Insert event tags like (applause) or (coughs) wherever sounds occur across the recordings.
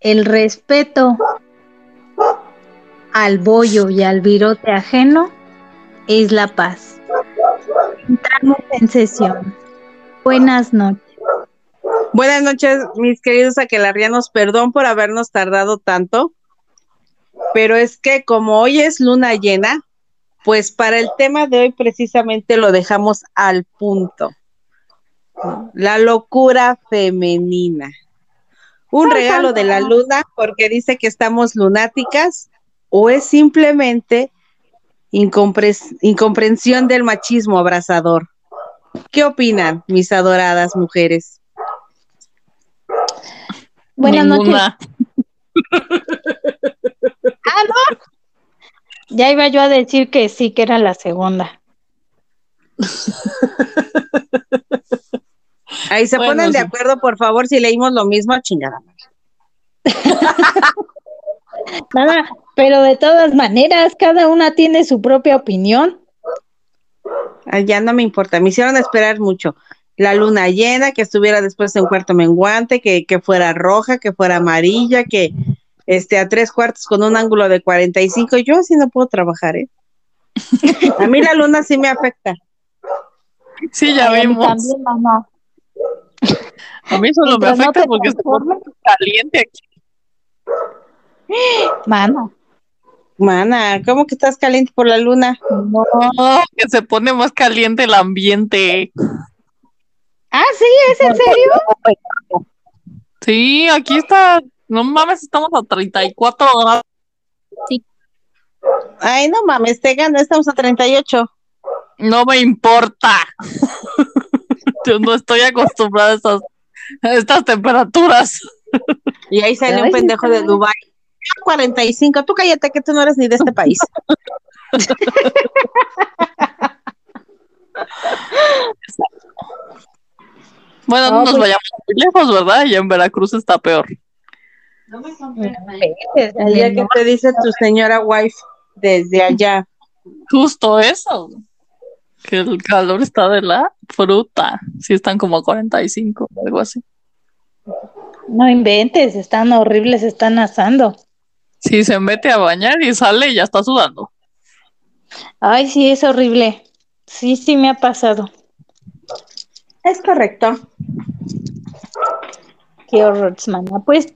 el respeto al bollo y al virote ajeno es la paz. Entramos en sesión. Buenas noches. Buenas noches, mis queridos aquelarrianos. Perdón por habernos tardado tanto, pero es que como hoy es luna llena, pues para el tema de hoy precisamente lo dejamos al punto. La locura femenina. Un regalo de la luna porque dice que estamos lunáticas o es simplemente incomprensión del machismo abrazador. ¿Qué opinan, mis adoradas mujeres? Buenas noches. (laughs) ah, no. Ya iba yo a decir que sí, que era la segunda. (laughs) Ahí se ponen de acuerdo, por favor, si leímos lo mismo, chingada. (laughs) Nada, pero de todas maneras, cada una tiene su propia opinión. ya no me importa, me hicieron esperar mucho. La luna llena, que estuviera después en cuarto menguante, que, que fuera roja, que fuera amarilla, que este a tres cuartos con un ángulo de 45. Yo así no puedo trabajar, ¿eh? (laughs) A mí la luna sí me afecta. Sí, ya vemos. También, mamá. A mí solo me afecta porque está caliente aquí. Mana. Mana, ¿cómo que estás caliente por la luna? No, que se pone más caliente el ambiente. Ah, sí, ¿es en serio? Sí, aquí está, no mames, estamos a 34 grados. Sí. Ay, no mames, te gano, estamos a 38. No me importa. Yo no estoy acostumbrada a estas, a estas temperaturas. Y ahí sale un pendejo de Dubai 45. Tú cállate que tú no eres ni de este país. (laughs) bueno, no, nos pues vayamos muy lejos, ¿verdad? Y en Veracruz está peor. No me El día que te dice tu señora wife desde allá. Justo eso. Que el calor está de la fruta. Si están como a 45, algo así. No inventes, están horribles, están asando. Sí, se mete a bañar y sale y ya está sudando. Ay, sí, es horrible. Sí, sí me ha pasado. Es correcto. Qué horror, mana. Pues,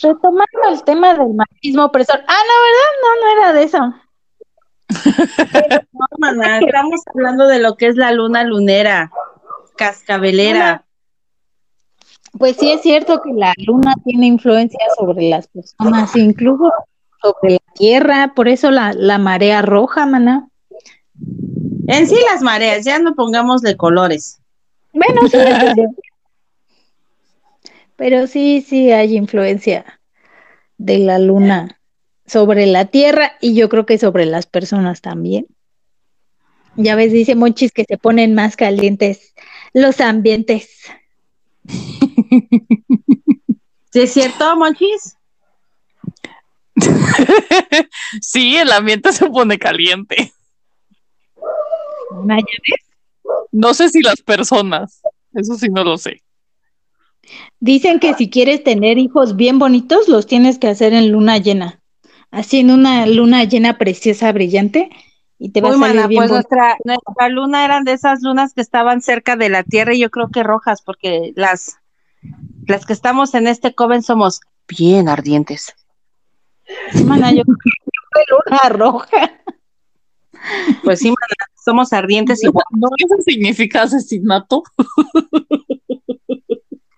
retomando el tema del machismo opresor. Ah, no, ¿verdad? No, no era de eso. No, mana, estamos hablando de lo que es la luna lunera, cascabelera. Pues sí es cierto que la luna tiene influencia sobre las personas, incluso sobre la tierra, por eso la, marea roja, mana. En sí las mareas, ya no pongamos de colores. Bueno, sí. Pero sí, sí hay influencia de la luna sobre la tierra y yo creo que sobre las personas también. Ya ves, dice Monchis que se ponen más calientes los ambientes. ¿Sí es cierto, Monchis? (laughs) sí, el ambiente se pone caliente. No sé si las personas, eso sí no lo sé. Dicen que si quieres tener hijos bien bonitos, los tienes que hacer en luna llena. Así en una luna llena preciosa, brillante, y te va a salir bien pues nuestra, nuestra luna eran de esas lunas que estaban cerca de la Tierra y yo creo que rojas, porque las, las que estamos en este coven somos bien ardientes. Mana, yo creo que luna roja. Pues sí, somos ardientes y (laughs) ¿No eso significa asesinato?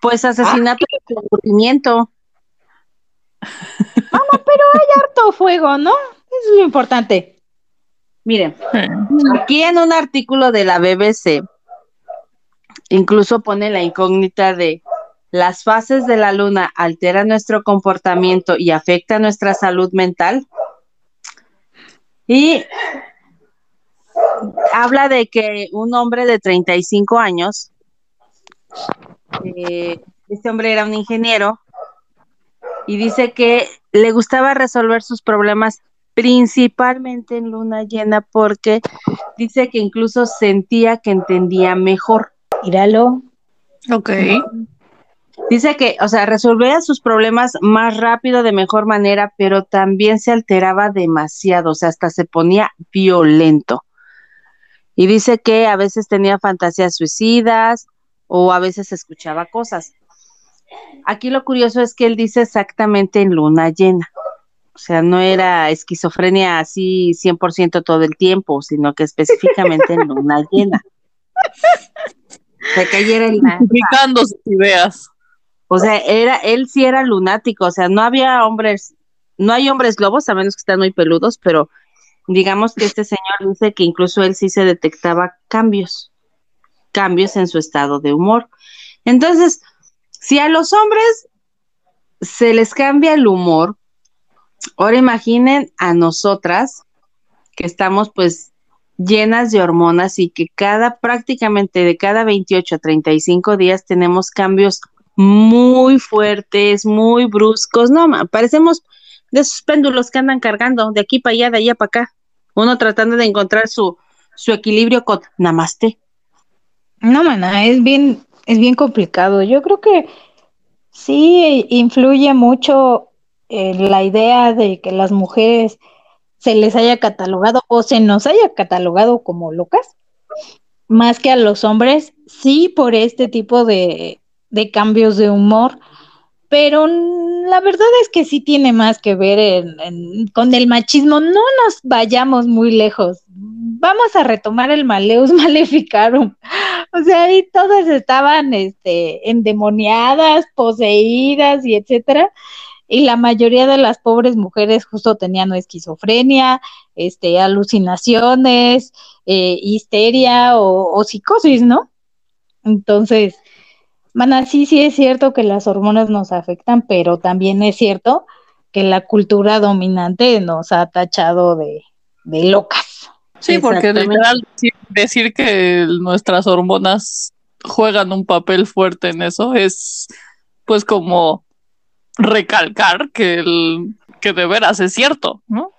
Pues asesinato y descubrimiento. Vamos, pero hay harto fuego, ¿no? Eso es lo importante. Miren, aquí en un artículo de la BBC, incluso pone la incógnita de las fases de la luna alteran nuestro comportamiento y afectan nuestra salud mental. Y habla de que un hombre de 35 años, eh, este hombre era un ingeniero, y dice que le gustaba resolver sus problemas principalmente en luna llena porque dice que incluso sentía que entendía mejor. Míralo. Ok. Dice que, o sea, resolvía sus problemas más rápido, de mejor manera, pero también se alteraba demasiado, o sea, hasta se ponía violento. Y dice que a veces tenía fantasías suicidas o a veces escuchaba cosas. Aquí lo curioso es que él dice exactamente en luna llena. O sea, no era esquizofrenia así 100% todo el tiempo, sino que específicamente en luna (laughs) llena. Se cayera el sus ideas. O sea, era, él sí era lunático, o sea, no había hombres, no hay hombres lobos, a menos que están muy peludos, pero digamos que este señor dice que incluso él sí se detectaba cambios, cambios en su estado de humor. Entonces, si a los hombres se les cambia el humor, ahora imaginen a nosotras que estamos pues llenas de hormonas y que cada prácticamente de cada 28 a 35 días tenemos cambios muy fuertes, muy bruscos. No, parecemos de esos péndulos que andan cargando de aquí para allá, de allá para acá. Uno tratando de encontrar su, su equilibrio con namaste. No, mana, es bien, es bien complicado. Yo creo que sí influye mucho la idea de que las mujeres se les haya catalogado o se nos haya catalogado como locas, más que a los hombres, sí por este tipo de, cambios de humor, pero la verdad es que sí tiene más que ver con el machismo. No nos vayamos muy lejos. Vamos a retomar el Maleus (laughs) Maleficarum. O sea, ahí todas estaban este, endemoniadas, poseídas y etcétera. Y la mayoría de las pobres mujeres justo tenían esquizofrenia, este, alucinaciones, eh, histeria o, psicosis, ¿no? Entonces, Mana, sí, sí es cierto que las hormonas nos afectan, pero también es cierto que la cultura dominante nos ha tachado de, locas. Sí, porque literal decir, que nuestras hormonas juegan un papel fuerte en eso es pues como recalcar que el que de veras es cierto, ¿no?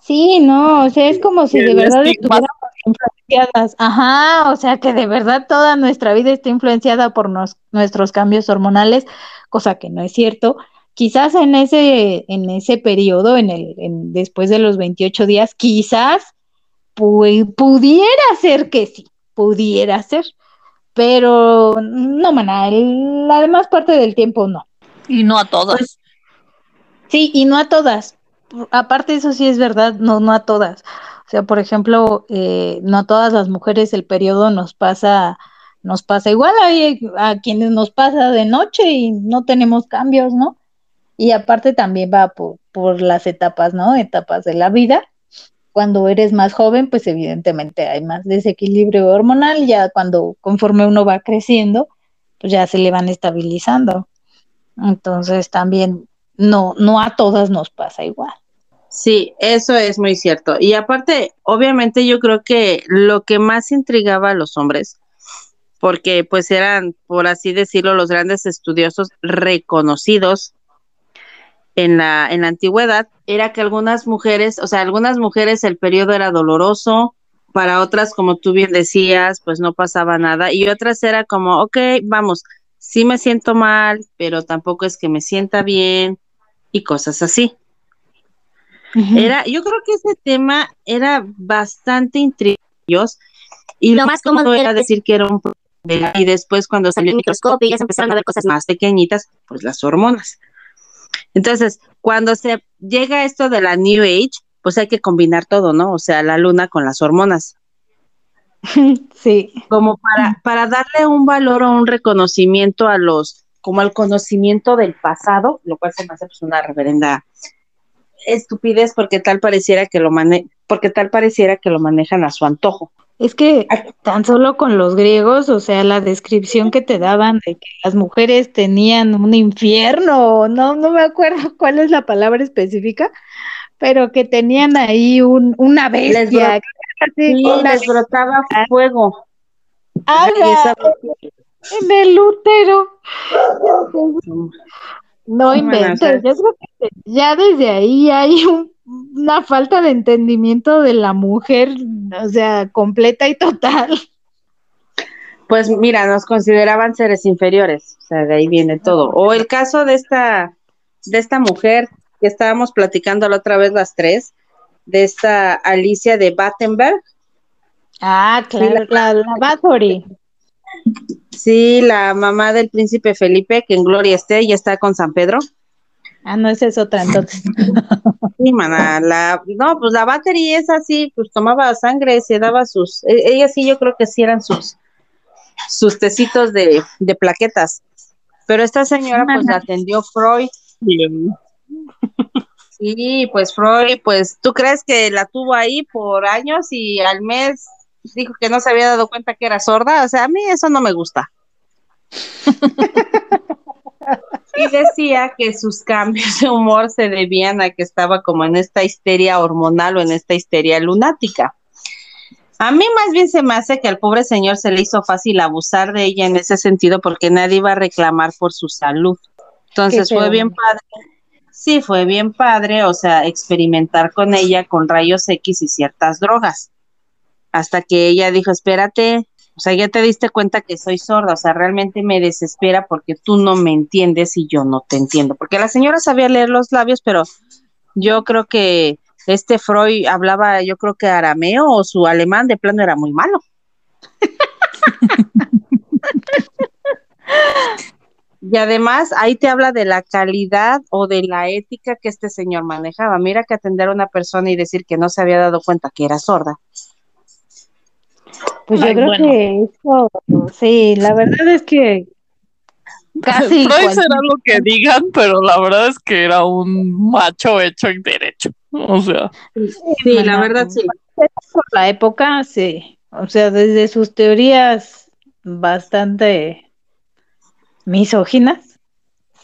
Sí, no, o sea, es como si de verdad estuviéramos influenciadas. Ajá, o sea, que de verdad toda nuestra vida está influenciada por nuestros cambios hormonales, cosa que no es cierto. Quizás en ese, en ese periodo, en el, después de los 28 días, quizás pudiera ser que sí, pudiera ser, pero no, maná, la demás parte del tiempo no. Y no a todas. Pues, sí, y no a todas aparte eso sí es verdad, no, no a todas. O sea, por ejemplo, eh, no a todas las mujeres el periodo nos pasa, nos pasa igual hay a quienes nos pasa de noche y no tenemos cambios, ¿no? Y aparte también va por, por las etapas, ¿no? Etapas de la vida. Cuando eres más joven, pues evidentemente hay más desequilibrio hormonal, ya cuando conforme uno va creciendo, pues ya se le van estabilizando. Entonces también no, no a todas nos pasa igual. Sí, eso es muy cierto. Y aparte, obviamente yo creo que lo que más intrigaba a los hombres, porque pues eran, por así decirlo, los grandes estudiosos reconocidos en la, en la antigüedad, era que algunas mujeres, o sea, algunas mujeres el periodo era doloroso, para otras, como tú bien decías, pues no pasaba nada, y otras era como, ok, vamos, sí me siento mal, pero tampoco es que me sienta bien, y cosas así. Era, yo creo que ese tema era bastante intrigioso y lo más cómodo era decir que era un problema y después cuando salió el microscopio y ya se empezaron a ver cosas más pequeñitas, pues las hormonas. Entonces, cuando se llega esto de la New Age, pues hay que combinar todo, ¿no? O sea, la luna con las hormonas. (laughs) Sí. Como para, para darle un valor o un reconocimiento a los como al conocimiento del pasado, lo cual se me hace pues, una reverenda estupidez porque tal pareciera que lo mane porque tal pareciera que lo manejan a su antojo. Es que tan solo con los griegos, o sea, la descripción que te daban de que las mujeres tenían un infierno, no, no me acuerdo (laughs) cuál es la palabra específica, pero que tenían ahí un, una bestia. Les, sí, les brotaba fuego. Ah, en el útero. No inventes, que ya desde ahí hay una falta de entendimiento de la mujer, o sea, completa y total. Pues mira, nos consideraban seres inferiores, o sea, de ahí viene todo. O el caso de esta, de esta mujer que estábamos platicando la otra vez las tres, de esta Alicia de Battenberg. Ah, claro, la, la Bathory. Sí, la mamá del príncipe Felipe, que en gloria esté, ya está con San Pedro. Ah, no, esa es otra entonces. (laughs) Sí, mana, la, no, pues la Battery es así, pues tomaba sangre, se daba sus, e- ella sí, yo creo que sí eran sus, sus tecitos de, de plaquetas. Pero esta señora, pues la atendió Freud. Sí, pues Freud, pues tú crees que la tuvo ahí por años y al mes dijo que no se había dado cuenta que era sorda, o sea, a mí eso no me gusta. (laughs) y decía que sus cambios de humor se debían a que estaba como en esta histeria hormonal o en esta histeria lunática. A mí más bien se me hace que al pobre señor se le hizo fácil abusar de ella en ese sentido porque nadie iba a reclamar por su salud. Entonces fue bien padre. Sí, fue bien padre, o sea, experimentar con ella con rayos X y ciertas drogas. Hasta que ella dijo, espérate, o sea, ya te diste cuenta que soy sorda, o sea, realmente me desespera porque tú no me entiendes y yo no te entiendo. Porque la señora sabía leer los labios, pero yo creo que este Freud hablaba, yo creo que arameo o su alemán de plano era muy malo. (laughs) Y además ahí te habla de la calidad o de la ética que este señor manejaba. Mira que atender a una persona y decir que no se había dado cuenta que era sorda. Pues yo Ay, creo bueno. que eso, sí, la verdad es que casi Freud cual- será lo que digan, pero la verdad es que era un macho hecho y derecho. O sea, Sí, la verdad sí. por la época, sí. O sea, desde sus teorías bastante misóginas.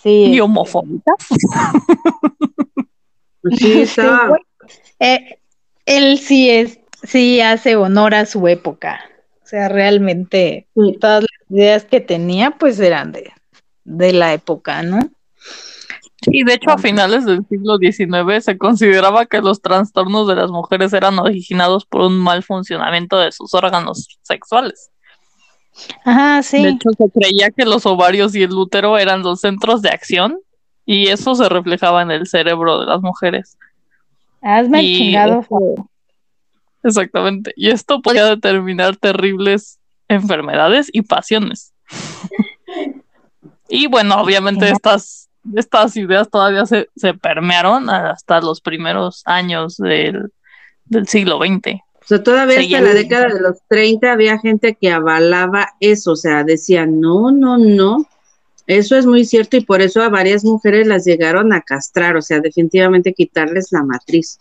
Sí. y homofóbica. (laughs) Pues sí, estaba- bueno, eh, él sí es, sí hace honor a su época. O sea, realmente sí. todas las ideas que tenía, pues eran de, de la época, ¿no? Y de hecho, a finales del siglo XIX se consideraba que los trastornos de las mujeres eran originados por un mal funcionamiento de sus órganos sexuales. Ajá, sí. De hecho, se creía que los ovarios y el útero eran los centros de acción y eso se reflejaba en el cerebro de las mujeres. Hazme el y chingado esto- favor. Exactamente. Y esto podía determinar terribles enfermedades y pasiones. Y bueno, obviamente estas, estas ideas todavía se, se permearon hasta los primeros años del, del siglo XX. O sea, todavía hasta la década de los 30 había gente que avalaba eso, o sea, decía, no, no, no, eso es muy cierto y por eso a varias mujeres las llegaron a castrar, o sea, definitivamente quitarles la matriz.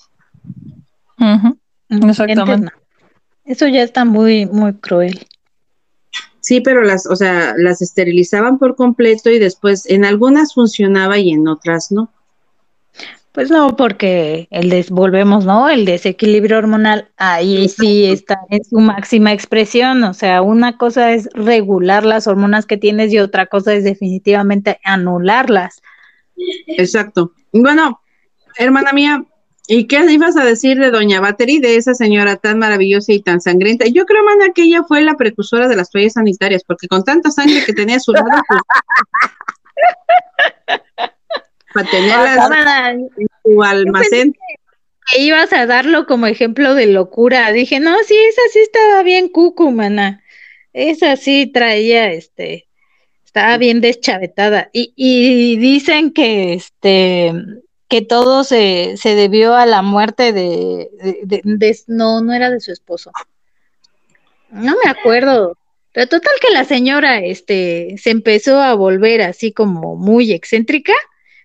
Exactamente. Eso ya está muy, muy cruel. Sí, pero las, o sea, las esterilizaban por completo y después en algunas funcionaba y en otras no. Pues no, porque el des, volvemos, ¿no? El desequilibrio hormonal ahí sí está en su máxima expresión. O sea, una cosa es regular las hormonas que tienes y otra cosa es definitivamente anularlas. Exacto. Bueno, hermana mía, ¿y qué ibas a decir de Doña Battery, de esa señora tan maravillosa y tan sangrienta? Yo creo, mana, que ella fue la precursora de las toallas sanitarias, porque con tanta sangre que tenía a su lado, pues, (laughs) para tenerlas en su almacén. que ibas a darlo como ejemplo de locura. Dije, no, sí, esa sí estaba bien cucu, mana. Esa sí traía, este, estaba bien deschavetada. Y, y dicen que, este, que todo se, se debió a la muerte de, de- de- de- no, no era de su esposo. No me acuerdo. Pero total que la señora, este, se empezó a volver así como muy excéntrica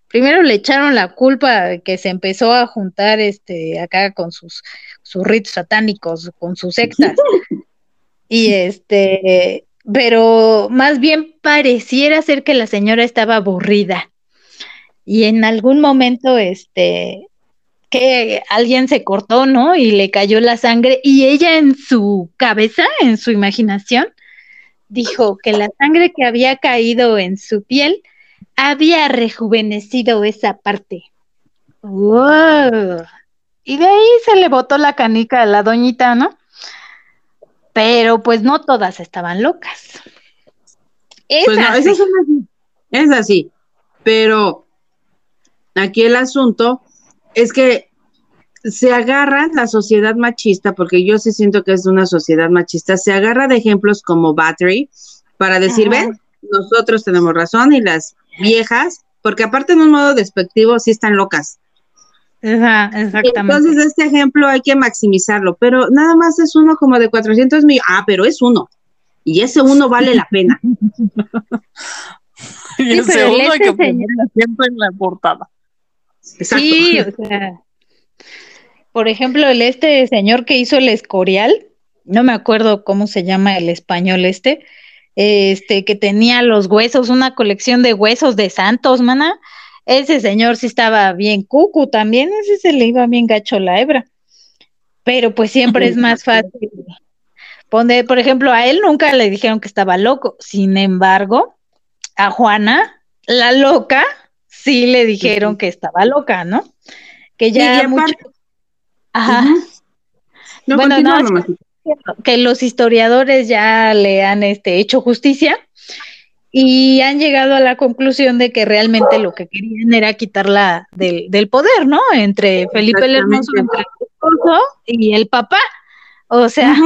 primero le echaron la culpa de que se empezó a juntar este acá con sus, sus ritos satánicos, con sus sectas. (laughs) y este, pero más bien pareciera ser que la señora estaba aburrida. Y en algún momento, este, que alguien se cortó, ¿no? Y le cayó la sangre y ella en su cabeza, en su imaginación, dijo que la sangre que había caído en su piel había rejuvenecido esa parte. ¡Wow! Y de ahí se le botó la canica a la doñita, ¿no? Pero pues no todas estaban locas. Es pues no, así. Es así. Pero aquí el asunto es que se agarra la sociedad machista, porque yo sí siento que es una sociedad machista, se agarra de ejemplos como Battery para decir, ven, nosotros tenemos razón y las viejas, porque aparte en un modo despectivo sí están locas. exactamente. Entonces este ejemplo hay que maximizarlo, pero nada más es uno como de 400 millones. Ah, pero es uno. Y ese uno vale la pena. (laughs) y ese uno hay que ponerlo siempre en la portada. Exacto. Sí, o sea, por ejemplo, el este señor que hizo el Escorial, no me acuerdo cómo se llama el español este, este que tenía los huesos, una colección de huesos de santos, mana. Ese señor sí estaba bien cucu también, ese se le iba bien gacho la hebra. Pero pues siempre es más (laughs) fácil poner, por ejemplo, a él nunca le dijeron que estaba loco. Sin embargo, a Juana, la loca, sí le dijeron que estaba loca, ¿no? Que ya mucho... Ajá. bueno, no, que los historiadores ya le han este, hecho justicia y han llegado a la conclusión de que realmente lo que querían era quitarla del, del poder, ¿no? Entre Felipe el Hermoso, entre el esposo y el papá. O sea,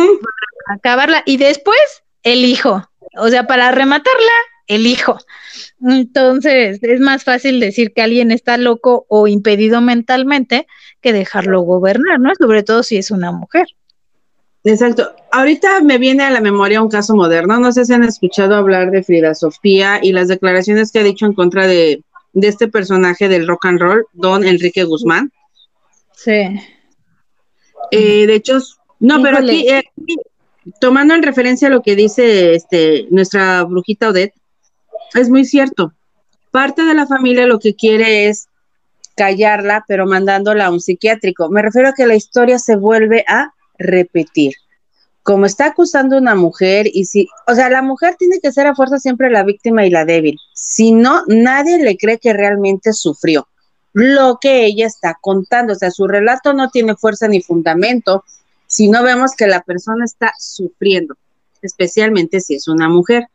acabarla. Y después, el hijo. O sea, para rematarla, el hijo. Entonces, es más fácil decir que alguien está loco o impedido mentalmente que dejarlo gobernar, ¿no? Sobre todo si es una mujer. Exacto. Ahorita me viene a la memoria un caso moderno. No sé si han escuchado hablar de Frida Sofía y las declaraciones que ha dicho en contra de, este personaje del rock and roll, don Enrique Guzmán. Sí. Eh, de hecho, no, pero aquí, eh, tomando en referencia lo que dice este, nuestra brujita Odette, es muy cierto. Parte de la familia lo que quiere es callarla, pero mandándola a un psiquiátrico. Me refiero a que la historia se vuelve a repetir. Como está acusando una mujer y si, o sea, la mujer tiene que ser a fuerza siempre la víctima y la débil. Si no, nadie le cree que realmente sufrió lo que ella está contando. O sea, su relato no tiene fuerza ni fundamento si no vemos que la persona está sufriendo, especialmente si es una mujer.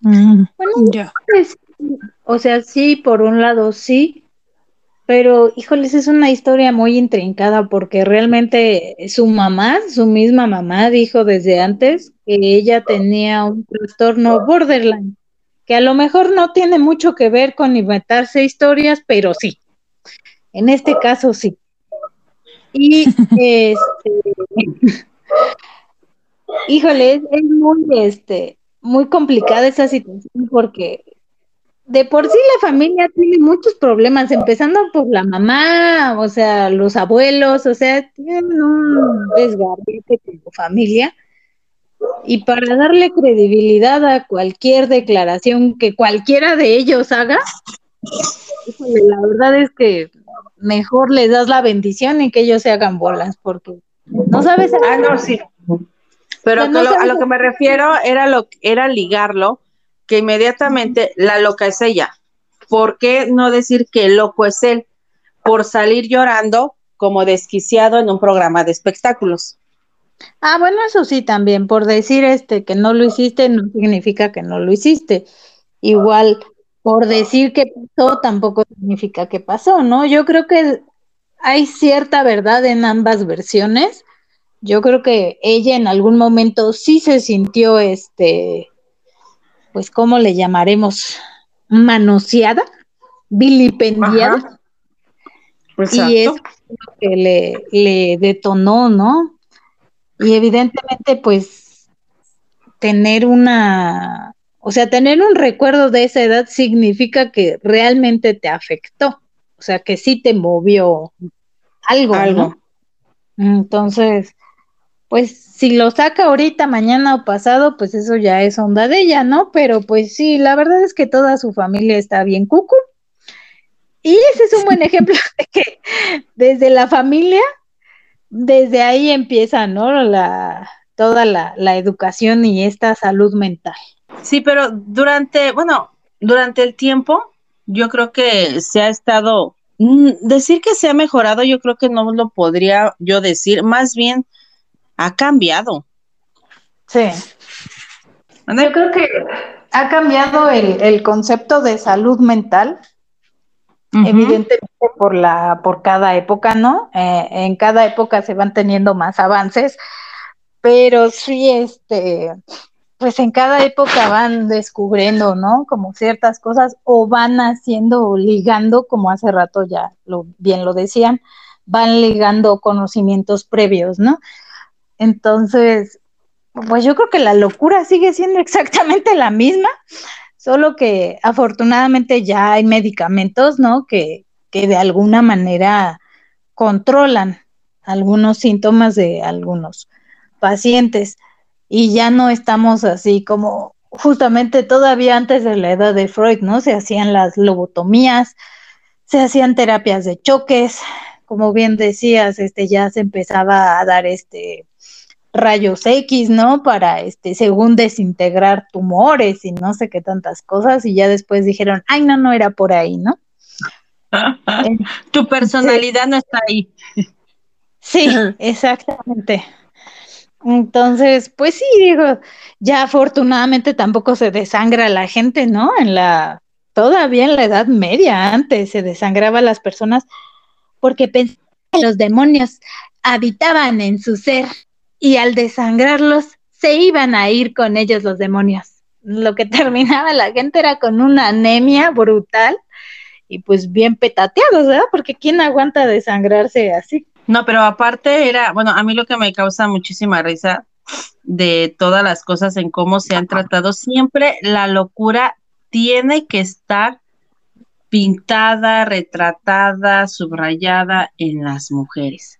Mm, bueno, pues, o sea, sí, por un lado sí, pero híjoles, es una historia muy intrincada porque realmente su mamá, su misma mamá, dijo desde antes que ella tenía un trastorno borderline, que a lo mejor no tiene mucho que ver con inventarse historias, pero sí. En este caso sí. Y (laughs) este, (laughs) híjole, es muy este muy complicada esa situación porque de por sí la familia tiene muchos problemas, empezando por la mamá, o sea, los abuelos, o sea, tienen un desgarrete como familia. Y para darle credibilidad a cualquier declaración que cualquiera de ellos haga, la verdad es que mejor les das la bendición y que ellos se hagan bolas, porque no sabes. Ah, no, sí. Pero a lo que me refiero era, lo, era ligarlo, que inmediatamente la loca es ella. ¿Por qué no decir que el loco es él? Por salir llorando como desquiciado en un programa de espectáculos. Ah, bueno, eso sí también, por decir este que no lo hiciste no significa que no lo hiciste. Igual, por decir que pasó tampoco significa que pasó, ¿no? Yo creo que hay cierta verdad en ambas versiones yo creo que ella en algún momento sí se sintió, este, pues, ¿cómo le llamaremos? Manoseada, vilipendiada. Y es lo que le, le detonó, ¿no? Y evidentemente, pues, tener una, o sea, tener un recuerdo de esa edad significa que realmente te afectó, o sea, que sí te movió algo, algo. ¿no? Entonces, pues si lo saca ahorita, mañana o pasado, pues eso ya es onda de ella, ¿no? Pero pues sí, la verdad es que toda su familia está bien cucu. Y ese es un buen ejemplo (laughs) de que desde la familia, desde ahí empieza, ¿no? La, toda la, la educación y esta salud mental. Sí, pero durante, bueno, durante el tiempo, yo creo que se ha estado, mm, decir que se ha mejorado, yo creo que no lo podría yo decir, más bien ha cambiado. Sí. Yo creo que ha cambiado el, concepto de salud mental, evidentemente por la, por cada época, ¿no? Eh, en cada época se van teniendo más avances, pero sí, este, pues en cada época van descubriendo, ¿no? Como ciertas cosas o van haciendo, ligando, como hace rato ya lo, bien lo decían, van ligando conocimientos previos, ¿no? Entonces, pues yo creo que la locura sigue siendo (laughs) exactamente la misma, solo que afortunadamente ya hay medicamentos, ¿no? Que, que de alguna manera controlan algunos síntomas de algunos pacientes y ya no estamos así como justamente todavía antes de la edad de Freud, ¿no? Se hacían las lobotomías, se hacían terapias de choques, como bien decías, este ya se empezaba a dar este rayos X, ¿no? Para, este, según desintegrar tumores y no sé qué tantas cosas, y ya después dijeron, ay, no, no era por ahí, ¿no? (laughs) tu personalidad no está ahí. Sí, (laughs) exactamente. Entonces, pues sí, digo, ya afortunadamente tampoco se desangra la gente, ¿no? En la, todavía en la Edad Media, antes se desangraba a las personas porque pensaban que los demonios habitaban en su ser y al desangrarlos se iban a ir con ellos los demonios. Lo que (laughs) terminaba la gente era con una anemia brutal y pues bien petateados, ¿verdad? Porque ¿quién aguanta desangrarse así? No, pero aparte era, bueno, a mí lo que me causa muchísima risa de todas las cosas en cómo se han tratado, siempre la locura tiene que estar pintada, retratada, subrayada en las mujeres.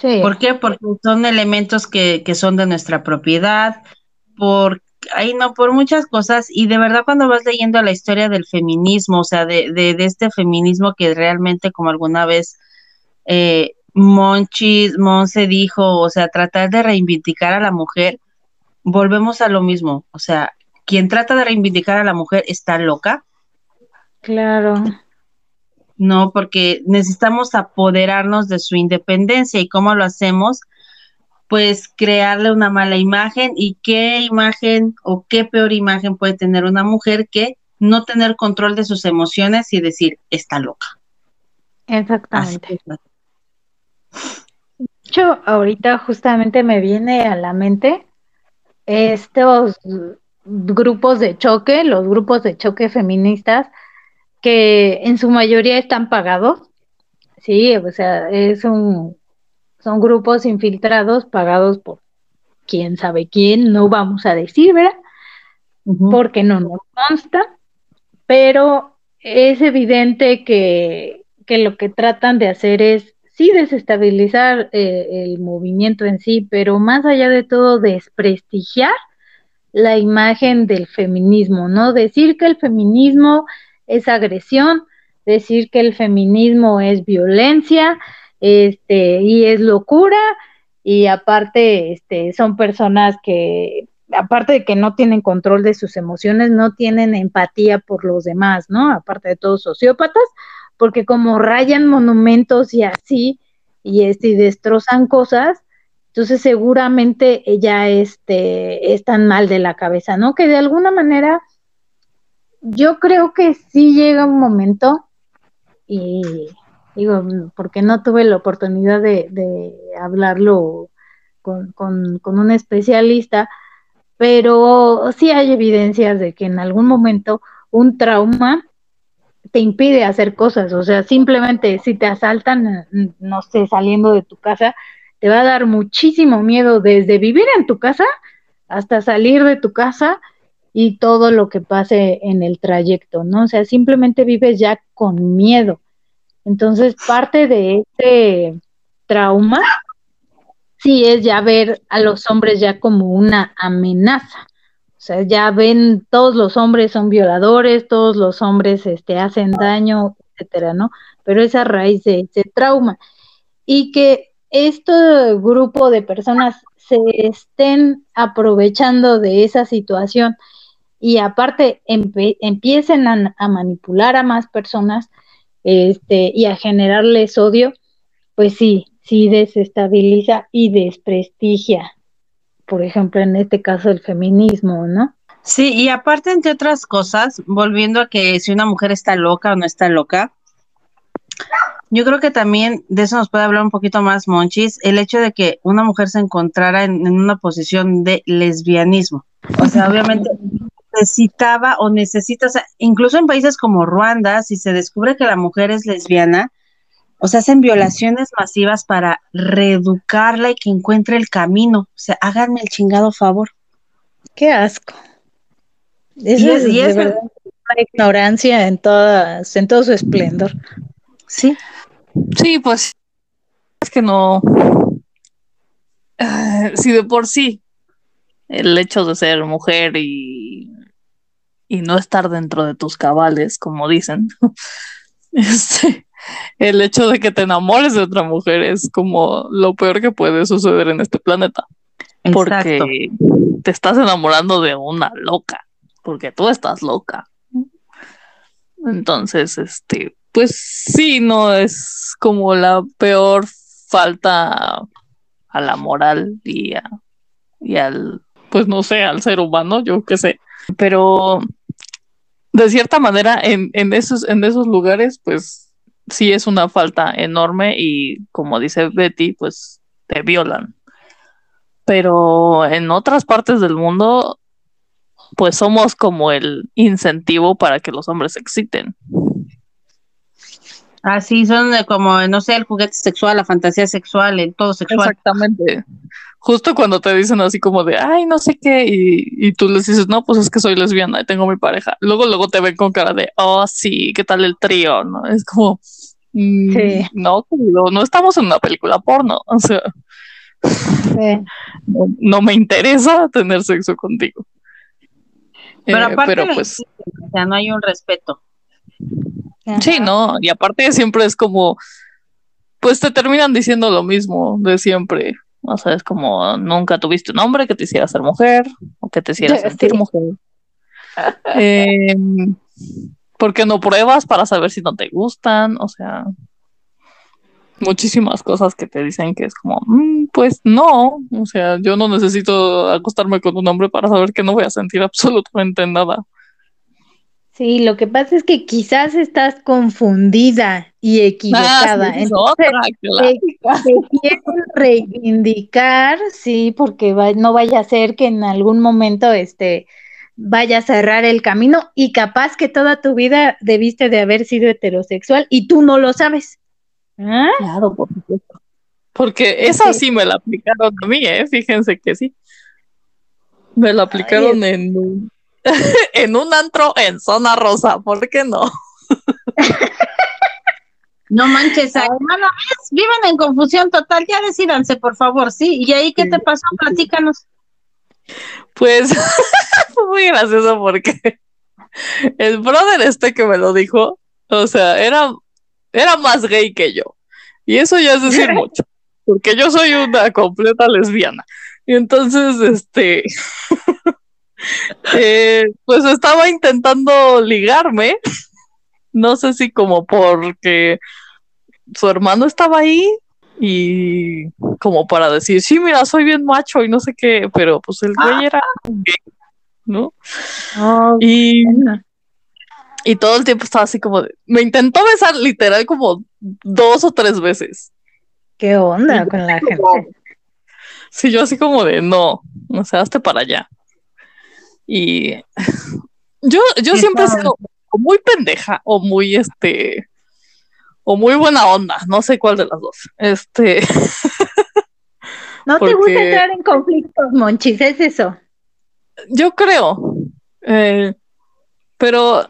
¿Por qué? Porque son elementos que, que son de nuestra propiedad, por, ay no, por muchas cosas, y de verdad cuando vas leyendo la historia del feminismo, o sea, de, de, este feminismo que realmente como alguna vez eh, Monchis, Monse dijo, o sea, tratar de reivindicar a la mujer, volvemos a lo mismo, o sea, quien trata de reivindicar a la mujer está loca. Claro. ¿No? Porque necesitamos apoderarnos de su independencia y cómo lo hacemos, pues crearle una mala imagen y qué imagen o qué peor imagen puede tener una mujer que no tener control de sus emociones y decir, está loca. Exactamente. De hecho, ahorita justamente me viene a la mente estos grupos de choque, los grupos de choque feministas, que en su mayoría están pagados, sí, o sea, es un, son grupos infiltrados pagados por quién sabe quién, no vamos a decir, ¿verdad? Porque no nos consta, pero es evidente que, que, lo que tratan de hacer es sí desestabilizar eh, el movimiento en sí, pero más allá de todo desprestigiar la imagen del feminismo, ¿no? Decir que el feminismo es agresión, decir que el feminismo es violencia, este, y es locura, y aparte, este, son personas que, aparte de que no tienen control de sus emociones, no tienen empatía por los demás, ¿no? Aparte de todos sociópatas, porque como rayan monumentos y así, y este, y destrozan cosas, entonces seguramente ella este, están mal de la cabeza, ¿no? Que de alguna manera yo creo que sí llega un momento, y digo, porque no tuve la oportunidad de, hablarlo con, un especialista, pero sí hay evidencias de que en algún momento un trauma te impide hacer cosas, o sea, simplemente si te asaltan, no sé, saliendo de tu casa, te va a dar muchísimo miedo desde vivir en tu casa hasta salir de tu casa y todo lo que pase en el trayecto, ¿no? O sea, simplemente vives ya con miedo. Entonces, parte de ese trauma, sí es ya ver a los hombres ya como una amenaza. O sea, ya ven, todos los hombres son violadores, todos los hombres este, hacen daño, etcétera, ¿no? Pero esa raíz de ese trauma. Y que este grupo de personas se estén aprovechando de esa situación y aparte empiecen a, manipular a más personas este, y a generarles odio, pues sí, sí desestabiliza y desprestigia, por ejemplo, en este caso el feminismo, ¿no? Sí, y aparte, entre otras cosas, volviendo a que si una mujer está loca o no está loca, yo creo que también de eso nos puede hablar un poquito más Monchis, el hecho de que una mujer se encontrara en, en una posición de lesbianismo. O sea, obviamente necesitaba o necesita, o sea, incluso en países como Ruanda, si se descubre que la mujer es lesbiana, o sea, hacen violaciones masivas para reeducarla y que encuentre el camino. O sea, háganme el chingado favor. Qué asco. Eso Y es- es, y de verdad una ignorancia en todas, en todo su esplendor. Sí. Sí, pues es que no. Ah, si de por sí el hecho de ser mujer y, y no estar dentro de tus cabales, como dicen, (laughs) este, el hecho de que te enamores de otra mujer es como lo peor que puede suceder en este planeta. Exacto. Porque te estás enamorando de una loca, porque tú estás loca. Entonces, este, pues sí, no es como la peor falta a la moral y, a- y al, pues no sé, al ser humano, yo qué sé. Pero de cierta manera, en, en esos, en esos lugares, pues sí es una falta enorme y como dice Betty, pues te violan. Pero en otras partes del mundo, pues somos como el incentivo para que los hombres se exciten. Ah, sí, son de como, no sé, el juguete sexual, la fantasía sexual, el todo sexual. Exactamente. Justo cuando te dicen así como de, ay, no sé qué, y, y tú les dices, no, pues es que soy lesbiana y tengo mi pareja. Luego, luego te ven con cara de, oh, sí, ¿qué tal el trío? ¿No? Es como, mm, Sí. no, querido, no estamos en una película porno. O sea, no, no me interesa tener sexo contigo. Pero Eh, aparte, pero le- pues, o sea, no hay un respeto. Sí, no, y aparte siempre es como, pues te terminan diciendo lo mismo de siempre. O sea, es como nunca tuviste un hombre que te hiciera ser mujer o que te hiciera (laughs) Sí. sentir mujer. Eh, ¿Por qué no pruebas para saber si no te gustan? O sea, muchísimas cosas que te dicen que es como, "Mm, pues no, o sea, yo no necesito acostarme con un hombre para saber que no voy a sentir (laughs) absolutamente nada. Sí, lo que pasa es que quizás estás confundida y equivocada. Ah, sí, es Entonces, otra, claro. te, te quieren reivindicar, sí, porque va- no vaya a ser que en algún momento este vaya a cerrar el camino y capaz que toda tu vida debiste de haber sido heterosexual y tú no lo sabes. ¿Ah? Claro, por supuesto. Porque esa sí me la aplicaron a mí, ¿eh? Fíjense que sí. Me la aplicaron en, (laughs) en un antro en zona rosa, ¿por qué no? (laughs) No manches, hermano, viven en confusión total, ya decídanse, por favor, ¿sí? ¿Y ahí qué te pasó? Platícanos. Pues (laughs) fue muy gracioso porque el brother este que me lo dijo, o sea, era, era más gay que yo. Y eso ya es decir mucho, porque yo soy una completa lesbiana. Y entonces, este, eh, pues estaba intentando ligarme, no sé si como porque su hermano estaba ahí y como para decir, sí, mira, soy bien macho y no sé qué, pero pues el güey era gay, ¿no? Y, y todo el tiempo estaba así como de, me intentó besar literal como dos o tres veces. ¿Qué onda con la gente? Sí, yo así como de, no, o sea, hazte para allá. Y (laughs) yo, yo siempre he sido muy pendeja o muy, este, o muy buena onda, no sé cuál de las dos. Este, (laughs) No te gusta entrar en conflictos, Monchis, es eso. yo creo, eh, pero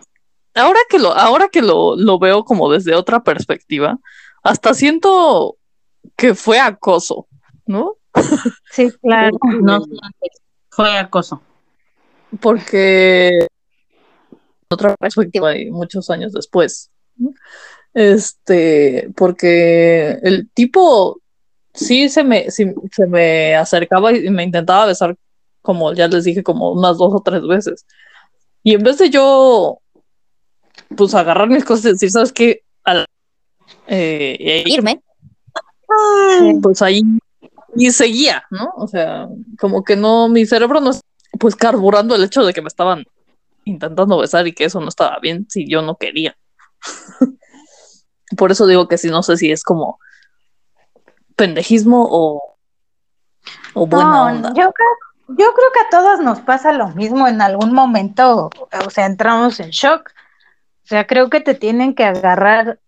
ahora que lo, ahora que lo, lo veo como desde otra perspectiva, hasta siento que fue acoso, ¿no? Sí, claro. No, fue acoso. Porque otra perspectiva y muchos años después. ¿no? Este, porque el tipo sí se me, sí se me acercaba y me intentaba besar, como ya les dije, como unas dos o tres veces. Y en vez de yo, pues agarrar mis cosas y decir, ¿sabes qué? Al- eh, irme, pues ahí y seguía, ¿no? O sea, como que no, mi cerebro no es pues carburando el hecho de que me estaban intentando besar y que eso no estaba bien si yo no quería. Por eso digo que si no sé si es como pendejismo o, o buena onda. Yo creo, yo creo que a todas nos pasa lo mismo en algún momento, o sea, entramos en shock. O sea, creo que te tienen que agarrar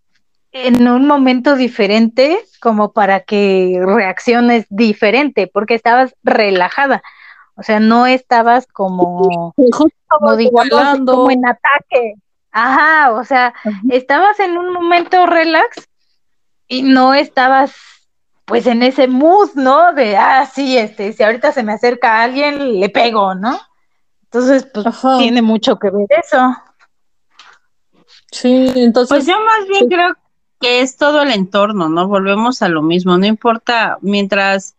en un momento diferente como para que reacciones diferente, porque estabas relajada. O sea, no estabas como, (laughs) como, como en ataque. Ajá, o sea, estabas en un momento relax y no estabas pues en ese mood, ¿no? De, ah, sí, este, si ahorita se me acerca a alguien, le pego, ¿no? Entonces, pues tiene mucho que ver eso. Sí, entonces. Pues yo más bien creo que es todo el entorno, ¿no? Volvemos a lo mismo, no importa, mientras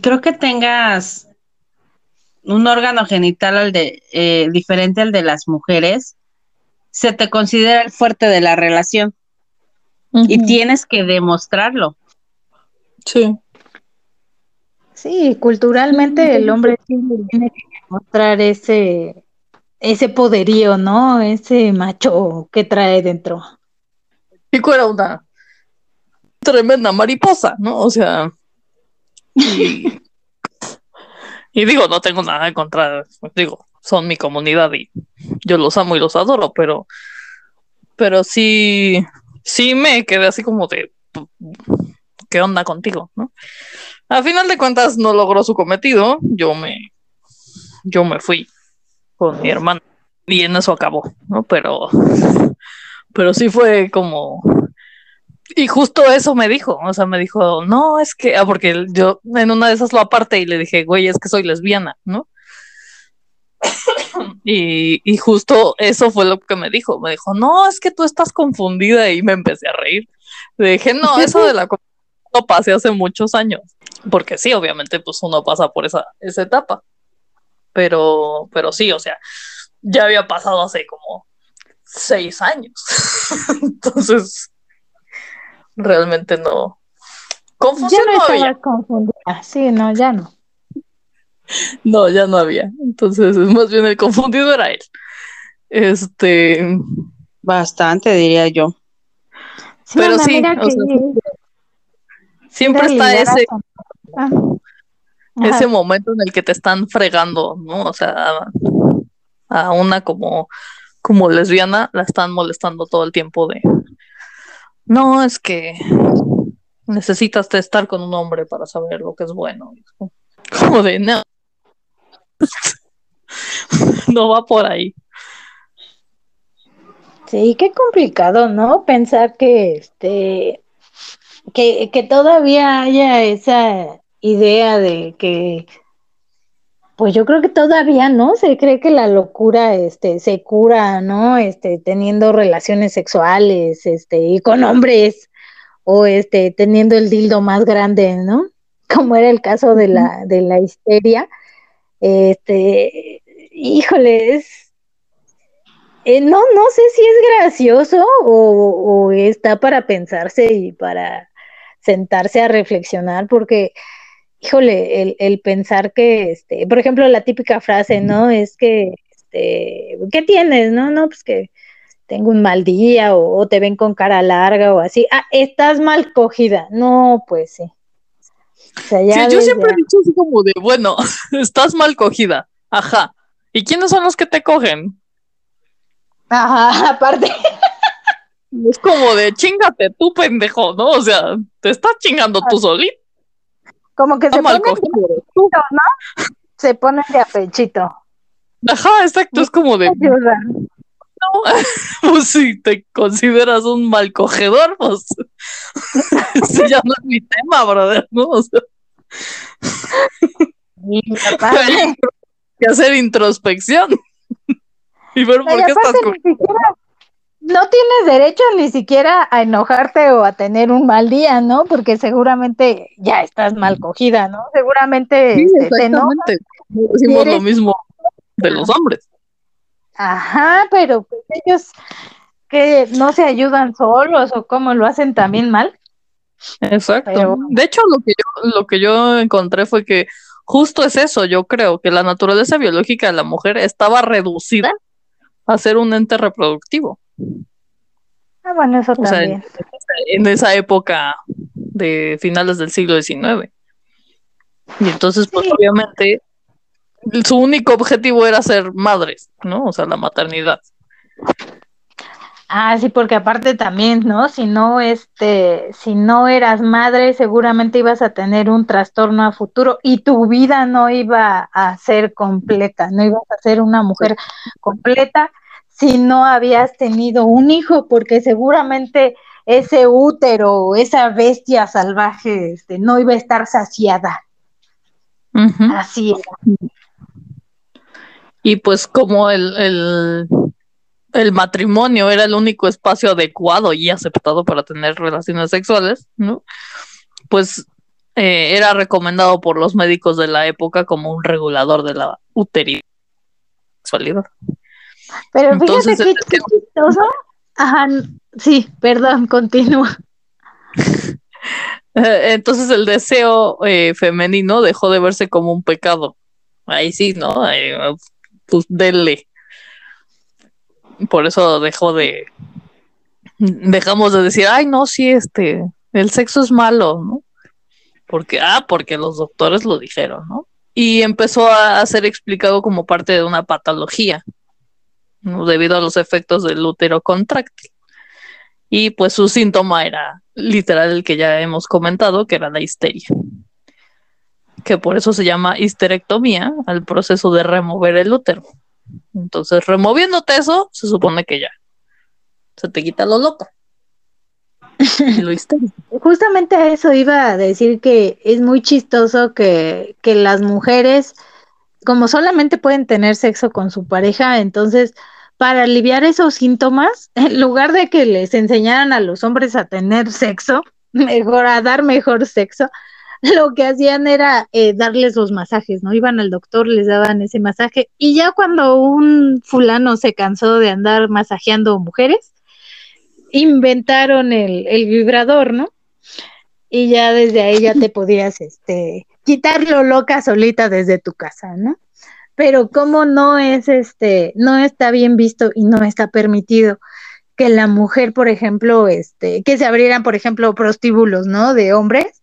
creo que tengas un órgano genital al de, eh, diferente al de las mujeres, se te considera el fuerte de la relación y tienes que demostrarlo. Sí. Sí, culturalmente el hombre tiene que demostrar ese, ese poderío, ¿no? Ese macho que trae dentro. Pico era una tremenda mariposa, ¿no? O sea, y, digo, no tengo nada en contra, digo, son mi comunidad y yo los amo y los adoro, pero, pero sí, sí me quedé así como de, ¿qué onda contigo? ¿no? A final de cuentas no logró su cometido, yo me, yo me fui con mi hermano y en eso acabó, ¿no? Pero pero sí fue como... Y justo eso me dijo, o sea, me dijo, no, es que, ah, porque yo en una de esas lo aparte y le dije, güey, es que soy lesbiana, ¿no? (coughs) y, y justo eso fue lo que me dijo, me dijo, no, es que tú estás confundida y me empecé a reír. Le dije, no, (laughs) eso de la no pasé hace muchos años, porque sí, obviamente, pues uno pasa por esa, esa etapa, pero, pero sí, o sea, ya había pasado hace como seis años. (laughs) Entonces, realmente no. Confusión no, había. Confundida. Sí, no, ya no. No, ya no había. Entonces, más bien el confundido era él. Este. Bastante, diría yo. Pero sí, siempre está ese. Ah. Ese momento en el que te están fregando, ¿no? O sea, a una como como lesbiana la están molestando todo el tiempo de no es que necesitas estar con un hombre para saber lo que es bueno. Como de no (laughs) no va por ahí. Sí qué complicado no pensar que este que, que todavía haya esa idea de que pues yo creo que todavía, ¿no? Se cree que la locura este, se cura, ¿no? Este, teniendo relaciones sexuales, este, y con hombres, o este, teniendo el dildo más grande, ¿no? (laughs) Como era el caso de la, de la histeria. Este, híjole, es, eh, no, no sé si es gracioso o, o está para pensarse y para sentarse a reflexionar, porque híjole, el, el, pensar que, este, por ejemplo, la típica frase, ¿no? Es que, este, ¿qué tienes? No, no, pues que tengo un mal día o, te ven con cara larga o así. Ah, estás mal cogida. No, pues sí. O yo siempre he dicho así como de, bueno, (laughs) estás mal cogida. Ajá. ¿Y quiénes son los que te cogen? Ajá, (laughs) aparte. Es como de chingate tú, pendejo, ¿no? O sea, te estás chingando tú solito. Como que se ponen de apechito, ¿no? Se ponen de apechito. Ajá, exacto, es como de... No, (laughs) pues si te consideras un mal cogedor, pues (laughs) ese ya no es mi tema, brother, ¿no? O sea, (laughs) hay que hacer introspección y ver por qué estás cogiendo no tienes derecho ni siquiera a enojarte o a tener un mal día, ¿no? Porque seguramente ya estás mal cogida, ¿no? Seguramente sí, este, exactamente. Decimos lo mismo de los hombres. Ajá, pero pues ellos que no se ayudan solos o cómo lo hacen también mal. Exacto. De hecho, lo que yo, lo que yo encontré fue que justo es eso, yo creo, que la naturaleza biológica de la mujer estaba reducida a ser un ente reproductivo. Ah, bueno, eso también. en, esa época de finales del siglo XIX. Y entonces, pues obviamente, su único objetivo era ser madres, ¿no? O sea, la maternidad. Ah, sí, porque aparte también, ¿no? Si no, este, si no eras madre, seguramente ibas a tener un trastorno a futuro y tu vida no iba a ser completa, no ibas a ser una mujer completa si no habías tenido un hijo, porque seguramente ese útero, esa bestia salvaje, este, no iba a estar saciada. Así era. Y pues como el, el, matrimonio era el único espacio adecuado y aceptado para tener relaciones sexuales, ¿no? Pues eh, era recomendado por los médicos de la época como un regulador de la uteridad sexualidad. Pero fíjate qué chistoso. Ajá, sí, perdón, (laughs) continúa. (laughs) Entonces el deseo eh, femenino dejó de verse como un pecado. Ahí sí, ¿no? pues denle. Por eso dejó de. Dejamos de decir, ay, no, sí, este, el sexo es malo, ¿no? Porque, ah, porque los doctores lo dijeron, ¿no? Y empezó a ser explicado como parte de una patología debido a los efectos del útero contráctil. Y pues su síntoma era literal el que ya hemos comentado, que era la histeria. Que por eso se llama histerectomía al proceso de remover el útero. Entonces, removiéndote eso, se supone que ya se te quita lo loco. lo (laughs) Justamente a eso iba a decir que es muy chistoso que, que las mujeres, como solamente pueden tener sexo con su pareja, entonces para aliviar esos síntomas, (laughs) en lugar de que les enseñaran a los hombres a tener sexo, (laughs) mejor a dar mejor sexo, (laughs) lo que hacían era eh, darles los masajes, ¿no? Iban al doctor, les daban ese masaje y ya cuando un fulano se cansó de andar masajeando mujeres, inventaron el, el vibrador, ¿no? Y ya desde ahí ya te podías, este, quitarlo loca solita desde tu casa, ¿no? Pero cómo no es este, no está bien visto y no está permitido que la mujer, por ejemplo, este, que se abrieran, por ejemplo, prostíbulos, ¿no? De hombres,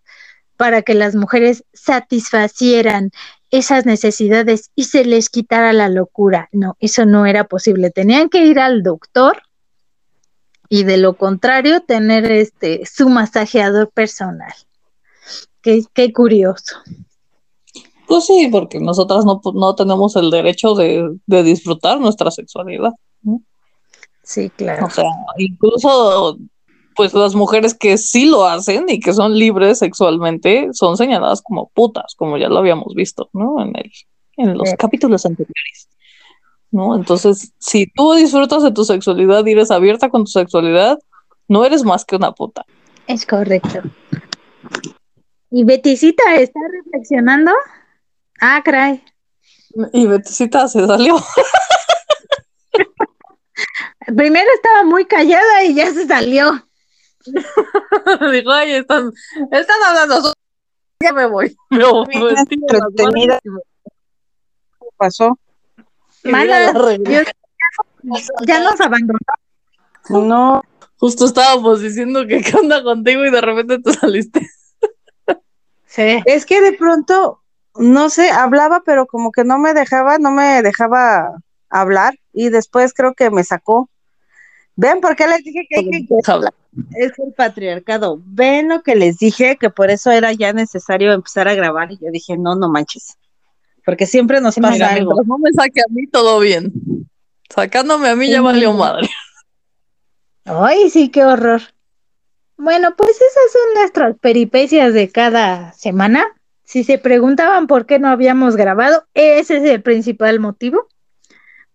para que las mujeres satisfacieran esas necesidades y se les quitara la locura. No, eso no era posible. Tenían que ir al doctor y de lo contrario tener este su masajeador personal. Qué, qué curioso. Pues sí, porque nosotras no, no tenemos el derecho de, disfrutar nuestra sexualidad. Sí, claro. O sea, incluso pues las mujeres que sí lo hacen y que son libres sexualmente son señaladas como putas, como ya lo habíamos visto, ¿no? En el, en los capítulos anteriores. ¿No? Entonces, si tú disfrutas de tu sexualidad y eres abierta con tu sexualidad, no eres más que una puta. Es correcto. ¿Y Beticita está reflexionando? Ah, caray. Y Betisita se salió. Primero estaba muy callada y ya se salió. (laughs) Dijo, ay, están, están hablando. Ya me voy. (laughs) Me voy. ¿Qué pasó? Mala, ya nos abandonó. No. Justo estábamos diciendo que qué onda contigo y de repente te saliste. Sí. Es que de pronto no sé, hablaba, pero como que no me dejaba, no me dejaba hablar y después creo que me sacó. Ven, ¿por qué les dije que hay que Es el patriarcado. Ven lo que les dije, que por eso era ya necesario empezar a grabar. Y yo dije, no, no manches. Porque siempre nos pasa algo. No me saque a mí todo bien. Sacándome a mí ya valió madre. Ay, sí, qué horror. Bueno, pues esas son nuestras peripecias de cada semana. Si se preguntaban por qué no habíamos grabado, ese es el principal motivo,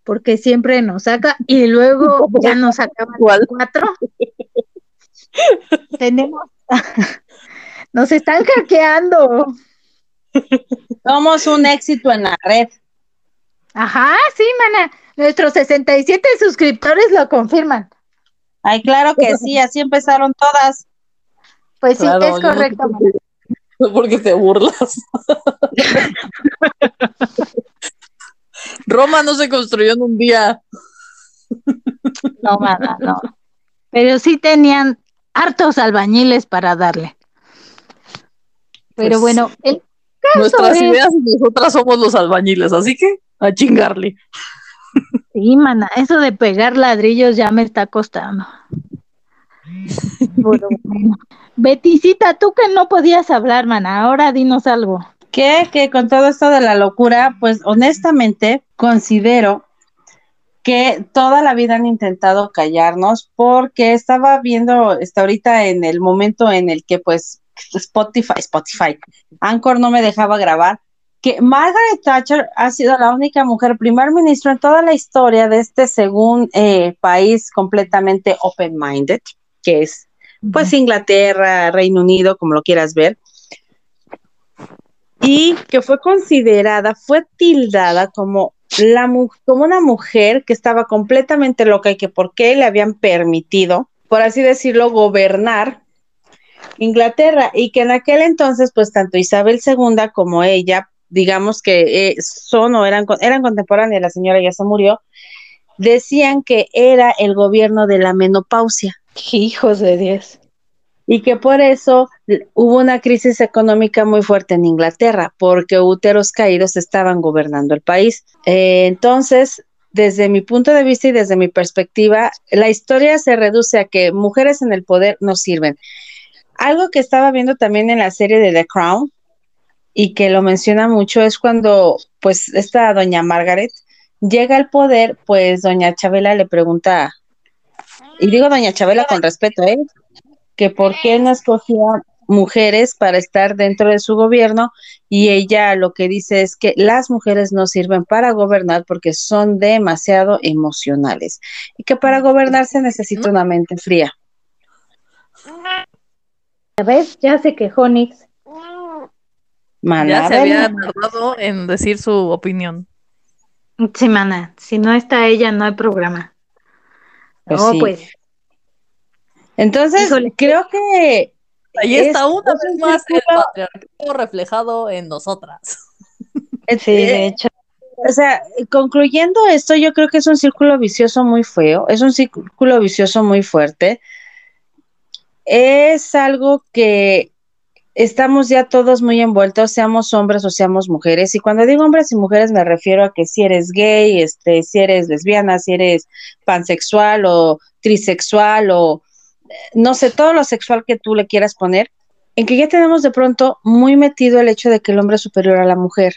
porque siempre nos saca y luego ya nos (laughs) acaban cuatro. (laughs) Tenemos, (laughs) nos están hackeando. Somos un éxito en la red. Ajá, sí, mana. Nuestros 67 suscriptores lo confirman. Ay, claro que sí, así empezaron todas. Pues sí, es correcto. No (laughs) porque te burlas. Roma no se construyó en un día. No, mana, no. Pero sí tenían hartos albañiles para darle. Pero Pues, bueno, el caso Nuestras es- ideas y nosotras somos los albañiles, así que a chingarle. Sí, mana, eso de pegar ladrillos ya me está costando. Bueno. (laughs) Beticita, tú que no podías hablar, mana, ahora dinos algo. que, que con todo esto de la locura, pues honestamente considero que toda la vida han intentado callarnos porque estaba viendo, está ahorita en el momento en el que pues Spotify, Spotify, Anchor no me dejaba grabar, que Margaret Thatcher ha sido la única mujer primer ministro en toda la historia de este según eh, país completamente open-minded, que es pues Inglaterra, Reino Unido, como lo quieras ver, y que fue considerada, fue tildada como la mu- como una mujer que estaba completamente loca y que por qué le habían permitido, por así decirlo, gobernar Inglaterra. Y que en aquel entonces, pues tanto Isabel II como ella, digamos que eh, son o eran, eran contemporáneas, la señora ya se murió, decían que era el gobierno de la menopausia Hijos de Dios. y que por eso hubo una crisis económica muy fuerte en Inglaterra, porque úteros caídos estaban gobernando el país. Eh, entonces, desde mi punto de vista y desde mi perspectiva, la historia se reduce a que mujeres en el poder no sirven. Algo que estaba viendo también en la serie de The Crown y que lo menciona mucho es cuando, pues, esta doña Margaret llega al poder, pues doña Chabela le pregunta, y digo doña Chabela con respeto, ¿eh? que por qué no escogía mujeres para estar dentro de su gobierno y ella lo que dice es que las mujeres no sirven para gobernar porque son demasiado emocionales y que para gobernar se necesita una mente fría. ¿Ya ves? Ya se quejó Nix. Ya se había tardado en decir su opinión. Sí, mana, si no está ella, no hay programa. Pues no, sí. pues, Entonces, Híjole. creo que Ahí es- está una es vez un más el patriarcado reflejado en nosotras. sí, de hecho. O sea, concluyendo esto, yo creo que es un círculo vicioso muy feo, es un círculo vicioso muy fuerte. Es algo que estamos ya todos muy envueltos, seamos hombres o seamos mujeres. Y cuando digo hombres y mujeres me refiero a que si eres gay, este, si eres lesbiana, si eres pansexual o trisexual o eh, no sé, todo lo sexual que tú le quieras poner, en que ya tenemos de pronto muy metido el hecho de que el hombre es superior a la mujer.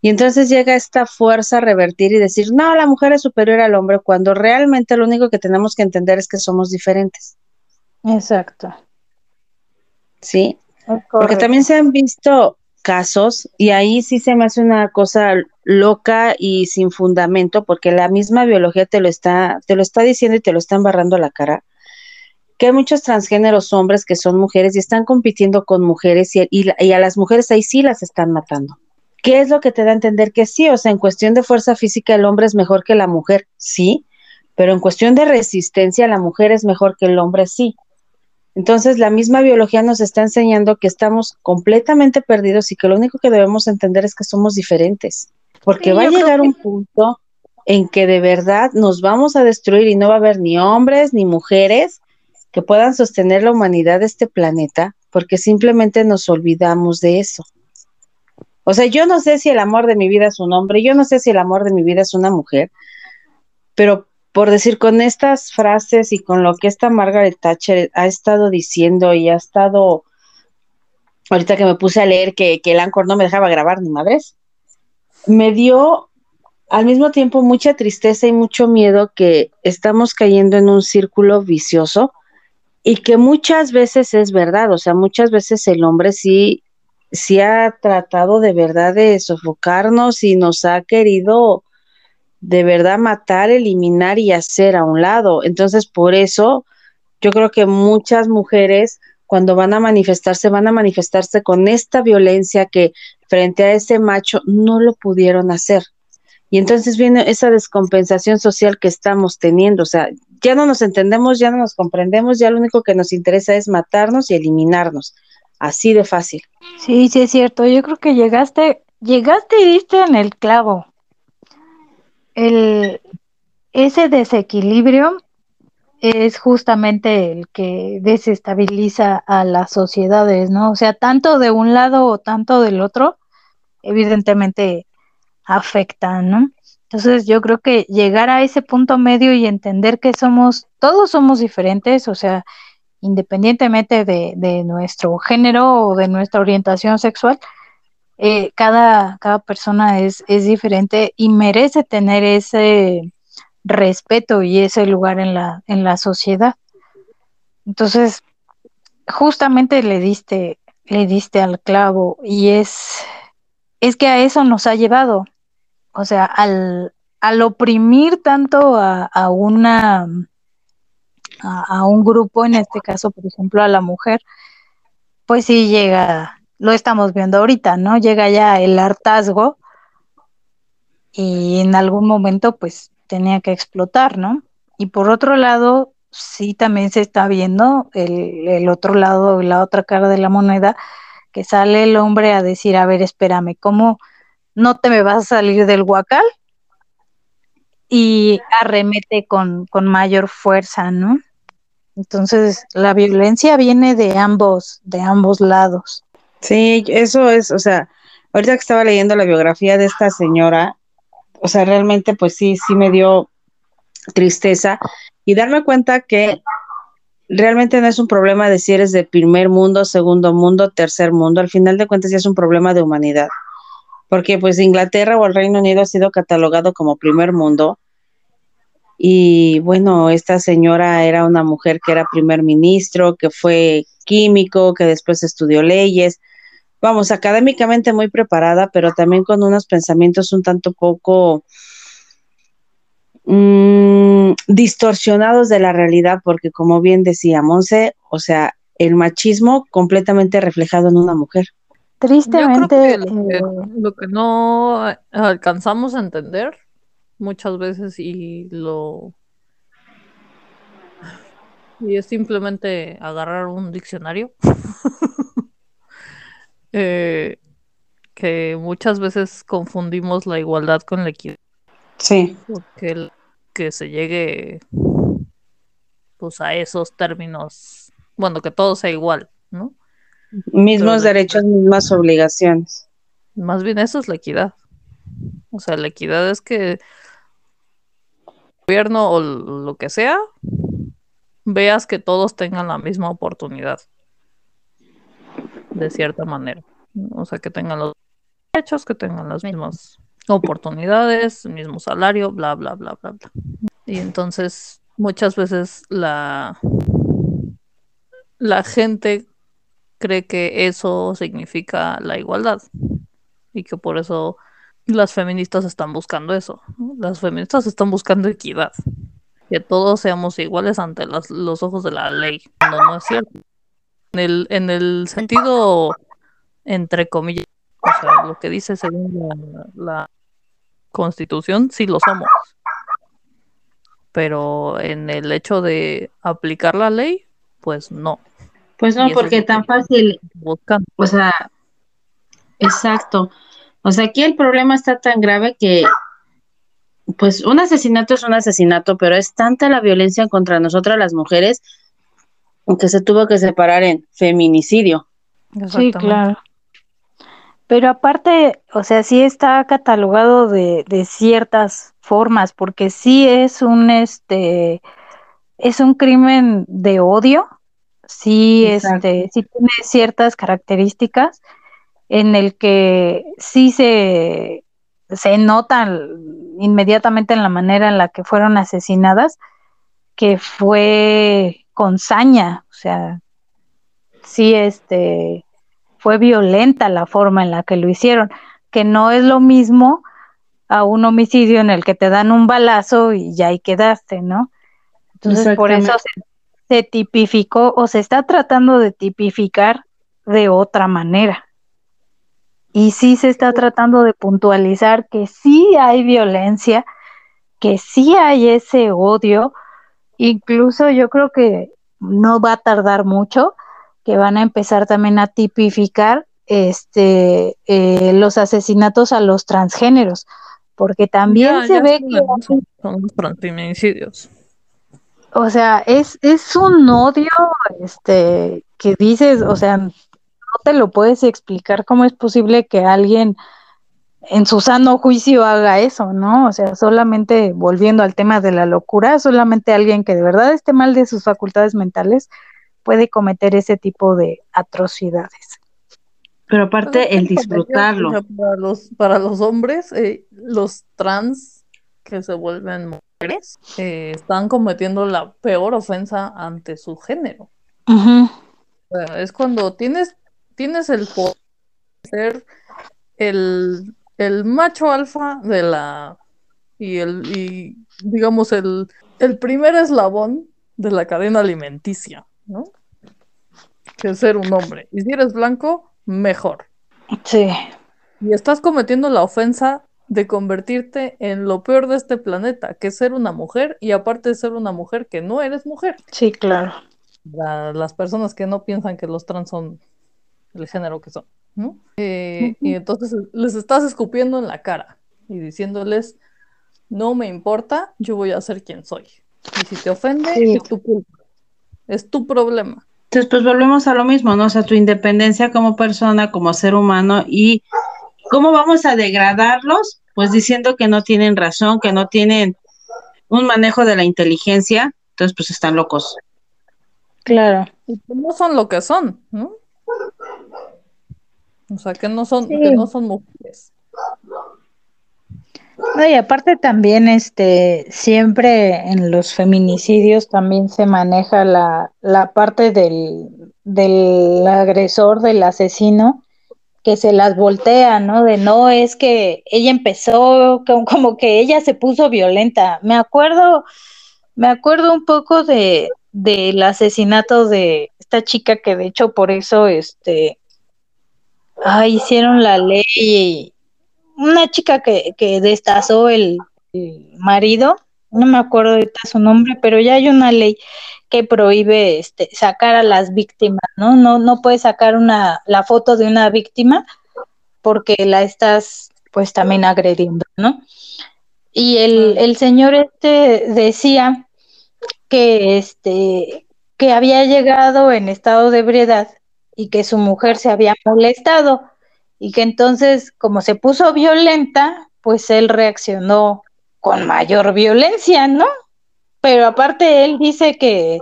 Y entonces llega esta fuerza a revertir y decir, no, la mujer es superior al hombre, cuando realmente lo único que tenemos que entender es que somos diferentes, Exacto. ¿Sí? Porque también se han visto casos y ahí sí se me hace una cosa loca y sin fundamento, porque la misma biología te lo está, te lo está diciendo y te lo está embarrando la cara, que hay muchos transgéneros hombres que son mujeres y están compitiendo con mujeres y, y y a las mujeres ahí sí las están matando. ¿Qué es lo que te da a entender que sí? O sea, en cuestión de fuerza física el hombre es mejor que la mujer, sí, pero en cuestión de resistencia la mujer es mejor que el hombre, sí. Entonces, la misma biología nos está enseñando que estamos completamente perdidos y que lo único que debemos entender es que somos diferentes, porque Sí, va a llegar que- un punto en que de verdad nos vamos a destruir y no va a haber ni hombres ni mujeres que puedan sostener la humanidad de este planeta, porque simplemente nos olvidamos de eso. O sea, yo no sé si el amor de mi vida es un hombre, yo no sé si el amor de mi vida es una mujer, pero por decir con estas frases y con lo que esta Margaret Thatcher ha estado diciendo y ha estado, ahorita que me puse a leer que, el Anchor no me dejaba grabar ni madres, me dio al mismo tiempo mucha tristeza y mucho miedo que estamos cayendo en un círculo vicioso y que muchas veces es verdad, o sea, muchas veces el hombre sí, sí ha tratado de verdad de sofocarnos y nos ha querido de verdad matar, eliminar y hacer a un lado. Entonces, por eso yo creo que muchas mujeres cuando van a manifestarse, van a manifestarse con esta violencia que frente a ese macho no lo pudieron hacer. Y entonces viene esa descompensación social que estamos teniendo. O sea, ya no nos entendemos, ya no nos comprendemos, ya lo único que nos interesa es matarnos y eliminarnos. Así de fácil. Sí, sí es cierto. Yo creo que llegaste, llegaste y diste en el clavo. El, ese desequilibrio es justamente el que desestabiliza a las sociedades, ¿no? O sea, tanto de un lado o tanto del otro, evidentemente afecta, ¿no? Entonces yo creo que llegar a ese punto medio y entender que somos, todos somos diferentes, o sea, independientemente de, nuestro género o de nuestra orientación sexual, eh, cada, cada persona es, es diferente y merece tener ese respeto y ese lugar en la, en la sociedad. Entonces, justamente le diste, le diste al clavo y es, es que a eso nos ha llevado. O sea, al, al oprimir tanto a, a una a, un grupo, en este caso, por ejemplo, a la mujer, pues sí llega, lo estamos viendo ahorita, ¿no? Llega ya el hartazgo y en algún momento pues tenía que explotar, ¿no? Y por otro lado, sí también se está viendo el, otro lado, la otra cara de la moneda, que sale el hombre a decir, a ver, espérame, ¿cómo no te me vas a salir del huacal? Y arremete con, con mayor fuerza, ¿no? Entonces, la violencia viene de ambos, de ambos lados. Sí, eso es, o sea, ahorita que estaba leyendo la biografía de esta señora, o sea, realmente pues sí, sí me dio tristeza y darme cuenta que realmente no es un problema de si eres de primer mundo, segundo mundo, tercer mundo, al final de cuentas ya es un problema de humanidad, porque pues Inglaterra o el Reino Unido ha sido catalogado como primer mundo y bueno, esta señora era una mujer que era primer ministro, que fue químico, que después estudió leyes. Vamos, académicamente muy preparada, pero también con unos pensamientos un tanto poco mm, distorsionados de la realidad, porque como bien decía Monse, o sea, el machismo completamente reflejado en una mujer. Tristemente, lo que no alcanzamos a entender muchas veces y lo... Y es simplemente agarrar un diccionario. (laughs) Eh, que muchas veces confundimos la igualdad con la equidad. Sí. Porque que se llegue pues a esos términos, bueno, que todo sea igual, ¿no? Mismos derechos, mismas obligaciones. Más bien eso es la equidad. O sea, la equidad es que gobierno o lo que sea, veas que todos tengan la misma oportunidad. De cierta manera. O sea, que tengan los derechos, que tengan las mismas oportunidades, mismo salario, bla, bla, bla, bla, bla. Y entonces, muchas veces la, la gente cree que eso significa la igualdad. Y que por eso las feministas están buscando eso. Las feministas están buscando equidad. Que todos seamos iguales ante los ojos de la ley. No, no es cierto. En el, en el sentido, entre comillas, o sea, lo que dice según la, constitución, sí lo somos. Pero en el hecho de aplicar la ley, pues no. Pues no, porque es tan fácil. O sea, exacto. O sea, aquí el problema está tan grave que, pues, un asesinato es un asesinato, pero es tanta la violencia contra nosotras las mujeres que se tuvo que separar en feminicidio. Sí, claro. Pero aparte, o sea, sí está catalogado de, de ciertas formas, porque sí es un este es un crimen de odio, sí, este, sí tiene ciertas características en el que sí se, se nota inmediatamente en la manera en la que fueron asesinadas que fue con saña, o sea, sí este fue violenta la forma en la que lo hicieron, que no es lo mismo a un homicidio en el que te dan un balazo y ya ahí quedaste, ¿no? Entonces por eso se tipificó o se está tratando de tipificar de otra manera. Y sí se está tratando de puntualizar que sí hay violencia, que sí hay ese odio incluso yo creo que no va a tardar mucho que van a empezar también a tipificar este eh, los asesinatos a los transgéneros, porque también Ya, se ya ve que son los transfeminicidios. O sea, es, es un odio, este, que dices, o sea, no te lo puedes explicar cómo es posible que alguien en su sano juicio haga eso, ¿no? O sea, solamente volviendo al tema de la locura, solamente alguien que de verdad esté mal de sus facultades mentales puede cometer ese tipo de atrocidades. Pero aparte, el Pues es que, disfrutarlo. Para los, para los hombres, eh, los trans que se vuelven mujeres eh, están cometiendo la peor ofensa ante su género. Ujú, O sea, es cuando tienes, tienes el poder de ser el, el macho alfa de la y el y digamos el, el primer eslabón de la cadena alimenticia, ¿no? Que es ser un hombre. Y si eres blanco, mejor. Sí, Y estás cometiendo la ofensa de convertirte en lo peor de este planeta, que es ser una mujer, y aparte de ser una mujer, que no eres mujer. sí, claro. La- las personas que no piensan que los trans son el género que son, ¿no? Eh, Y entonces les estás escupiendo en la cara y diciéndoles, no me importa, yo voy a ser quien soy. Y si te ofende, Sí. es tu culpa, es tu problema. Entonces, pues volvemos a lo mismo, ¿no? O sea, tu independencia como persona, como ser humano y cómo vamos a degradarlos, pues diciendo que no tienen razón, que no tienen un manejo de la inteligencia, entonces pues están locos. Claro. Y no son lo que son, ¿no? O sea, que no son, Sí. que no son mujeres. No, y aparte también, este, siempre en los feminicidios también se maneja la, la parte del, del agresor, del asesino, que se las voltea, ¿no? De no, es que ella empezó, como, como que ella se puso violenta. Me acuerdo, me acuerdo un poco de del asesinato de esta chica que de hecho por eso, este, ah, hicieron la ley y una chica que, que destazó el, el marido, no me acuerdo ahorita su nombre, pero ya hay una ley que prohíbe este, sacar a las víctimas, ¿no? No, no puedes sacar una, la foto de una víctima porque la estás pues también agrediendo, ¿no? Y el, el señor este decía que este que había llegado en estado de ebriedad y que su mujer se había molestado y que entonces como se puso violenta, pues él reaccionó con mayor violencia, ¿no? Pero aparte él dice que,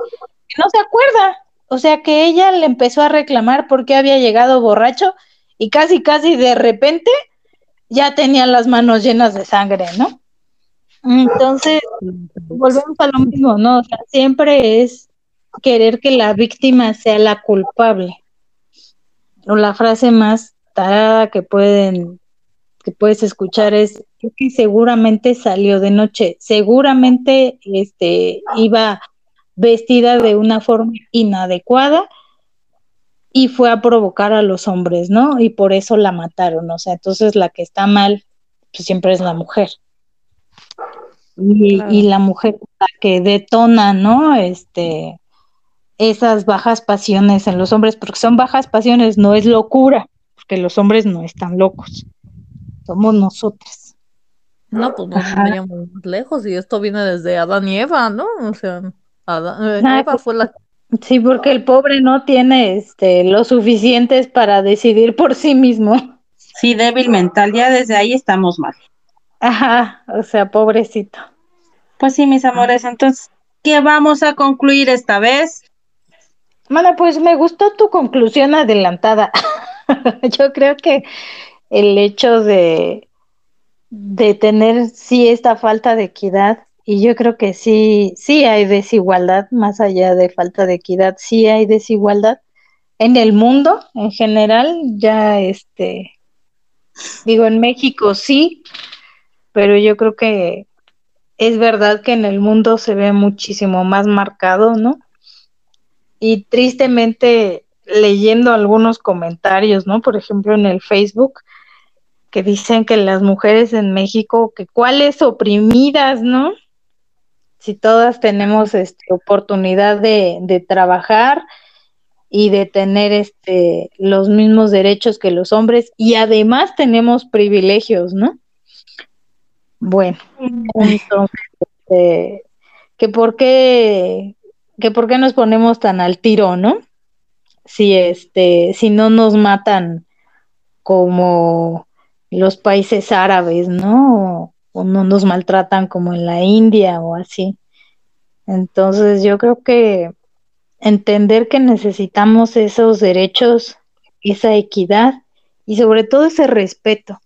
no se acuerda, o sea que ella le empezó a reclamar porque había llegado borracho y casi casi de repente ya tenía las manos llenas de sangre, ¿no? Entonces, volvemos a lo mismo, ¿no? Siempre es querer que la víctima sea la culpable. O la frase más tarada que pueden que puedes escuchar es, que seguramente salió de noche, seguramente este iba vestida de una forma inadecuada y fue a provocar a los hombres, ¿no? Y por eso la mataron, o sea, entonces la que está mal pues siempre es la mujer. Y, Claro. y la mujer la que detona, ¿no? Este, esas bajas pasiones en los hombres, porque son bajas pasiones, no es locura, porque los hombres no están locos, somos nosotros. No, pues no más lejos y esto viene desde Adán y Eva, ¿no? O sea, Adán- eh, Ah, Eva fue la Sí, porque el pobre no tiene este, lo suficientes para decidir por sí mismo. Sí, débil mental, ya desde ahí estamos mal. Ajá, o sea, pobrecito. Pues sí, mis amores, entonces, ¿qué vamos a concluir esta vez? Mana, pues me gustó tu conclusión adelantada. (laughs) Yo creo que el hecho de, de tener sí esta falta de equidad, y yo creo que sí, sí hay desigualdad, más allá de falta de equidad, sí hay desigualdad en el mundo en general, ya este, digo, en México sí, pero yo creo que es verdad que en el mundo se ve muchísimo más marcado, ¿no? Y tristemente leyendo algunos comentarios, ¿no? Por ejemplo, en el Facebook, que dicen que las mujeres en México, que cuáles oprimidas, ¿no? si todas tenemos este, oportunidad de, de trabajar y de tener este, los mismos derechos que los hombres y además tenemos privilegios, ¿no? Bueno, entonces, este, que por qué, que por qué nos ponemos tan al tiro, ¿no? Si este, si no nos matan como los países árabes, ¿no? O, no nos maltratan como en la India o así. Entonces yo creo que entender que necesitamos esos derechos, esa equidad y sobre todo ese respeto.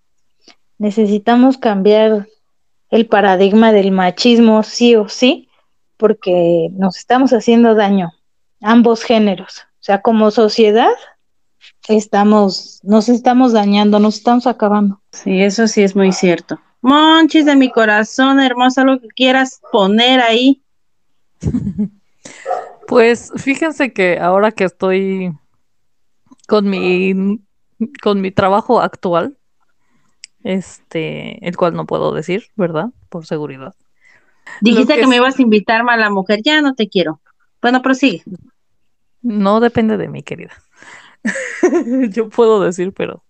Necesitamos cambiar el paradigma del machismo sí o sí, porque nos estamos haciendo daño, ambos géneros. O sea, como sociedad estamos, nos estamos dañando, nos estamos acabando. Sí, eso sí es muy cierto. Monchis de mi corazón, hermosa, lo que quieras poner ahí. (laughs) Pues fíjense que ahora que estoy con mi con mi trabajo actual, este, el cual no puedo decir, ¿verdad? Por seguridad. Dijiste que, me ibas a invitar, mala mujer, ya no te quiero. Bueno, prosigue. No depende de mí, querida. (laughs) Yo puedo decir, pero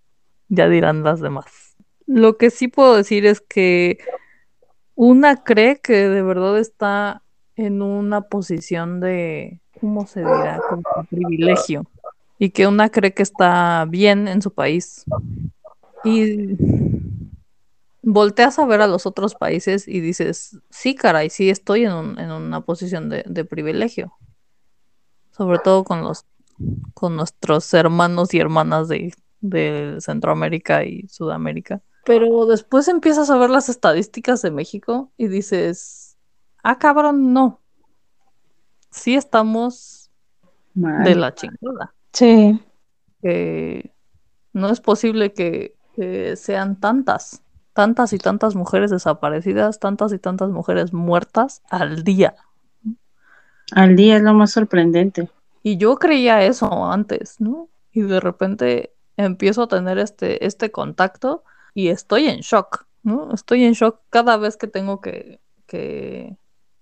ya dirán las demás. Lo que sí puedo decir es que una cree que de verdad está en una posición de, ¿cómo se dirá? Como privilegio. Y que una cree que está bien en su país. Y volteas a ver a los otros países y dices, sí, caray, sí estoy en, una posición de, privilegio. Sobre todo con los con nuestros hermanos y hermanas de, de Centroamérica y Sudamérica. Pero después empiezas a ver las estadísticas de México y dices, ah, cabrón, no. Sí estamos de la chingada. Sí. no es posible que, sean tantas, tantas y tantas mujeres desaparecidas, tantas y tantas mujeres muertas al día. Al día es lo más sorprendente. Y yo creía eso antes, ¿no? Y de repente empiezo a tener este, este contacto y estoy en shock, ¿no? Estoy en shock cada vez que tengo que, que,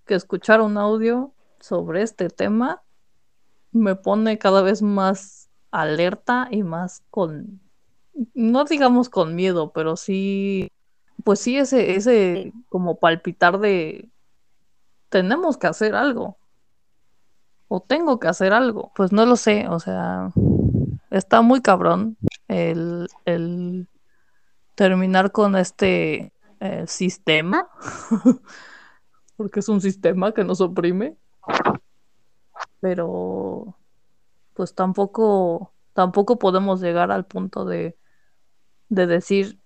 que escuchar un audio sobre este tema. Me pone cada vez más alerta y más con, no digamos con miedo, pero sí, pues sí ese, ese como palpitar de, tenemos que hacer algo. O tengo que hacer algo. Pues no lo sé, o sea, está muy cabrón el, el terminar con este eh, sistema, (laughs) porque es un sistema que nos oprime, pero pues tampoco, tampoco podemos llegar al punto de, de decir,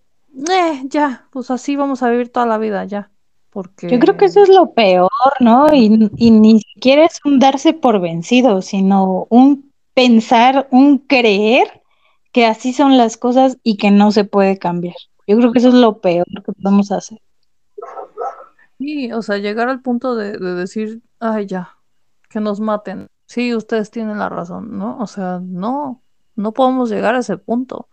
eh, ya, pues así vamos a vivir toda la vida, ya. Porque... Yo creo que eso es lo peor, ¿no? Y, y ni siquiera es un darse por vencido, sino un pensar, un creer que así son las cosas y que no se puede cambiar. Yo creo que eso es lo peor que podemos hacer. Sí, o sea, llegar al punto de, de decir, ay, ya, que nos maten. Sí, ustedes tienen la razón, ¿no? O sea, no, no podemos llegar a ese punto.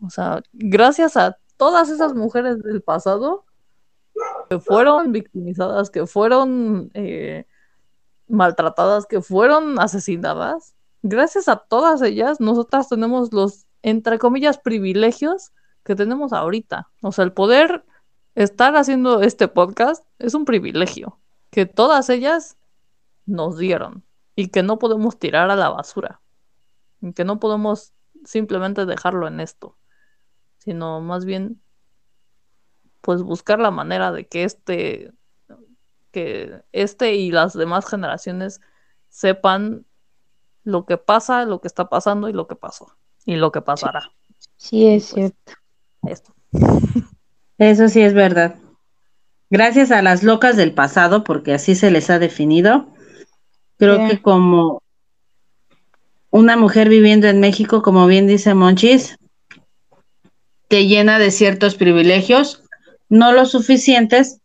O sea, gracias a todas esas mujeres del pasado que fueron victimizadas, que fueron eh, maltratadas, que fueron asesinadas, gracias a todas ellas, nosotras tenemos los, entre comillas, privilegios que tenemos ahorita. O sea, el poder estar haciendo este podcast es un privilegio que todas ellas nos dieron y que no podemos tirar a la basura. Que no podemos simplemente dejarlo en esto, sino más bien pues buscar la manera de que este que este y las demás generaciones sepan lo que pasa, lo que está pasando y lo que pasó y lo que pasará. Sí, es pues, cierto. Esto. Eso sí es verdad. Gracias a las locas del pasado, porque así se les ha definido, creo que como una mujer viviendo en México, como bien dice Monchis, te llena de ciertos privilegios, no los suficientes,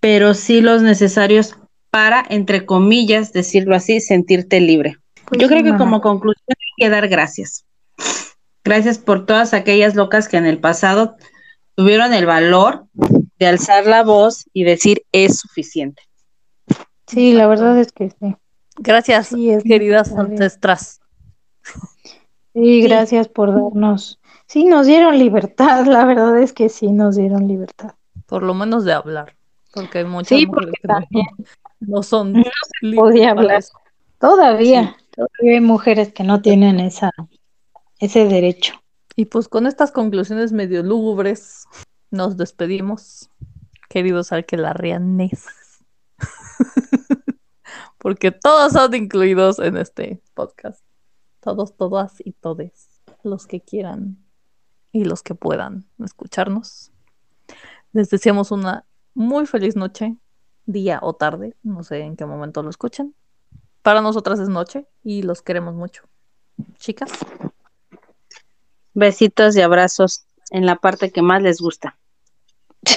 pero sí los necesarios para, entre comillas, decirlo así, sentirte libre. Pues Yo creo que como conclusión hay que dar gracias. Gracias por todas aquellas locas que en el pasado tuvieron el valor de alzar la voz y decir es suficiente. Sí, la verdad es que sí. Gracias, Sí, queridas ancestras. Sí, gracias por darnos. Sí, nos dieron libertad, (laughs) la verdad es que sí nos dieron libertad. Por lo menos de hablar. Porque hay muchas Sí, mujeres porque que no, (laughs) son no libres podía hablar. eso. Todavía, todavía hay mujeres que no tienen esa, ese derecho. Y pues con estas conclusiones medio lúgubres nos despedimos, queridos alquelarrianes. (laughs) Porque todos son incluidos en este podcast. Todos, todas y todes. Los que quieran y los que puedan escucharnos. Les deseamos una muy feliz noche, día o tarde. No sé en qué momento lo escuchen. Para nosotras es noche y los queremos mucho. Chicas. Besitos y abrazos en la parte que más les gusta. (laughs)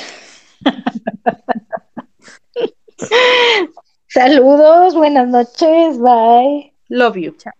Saludos, buenas noches, bye. Love you. Chao.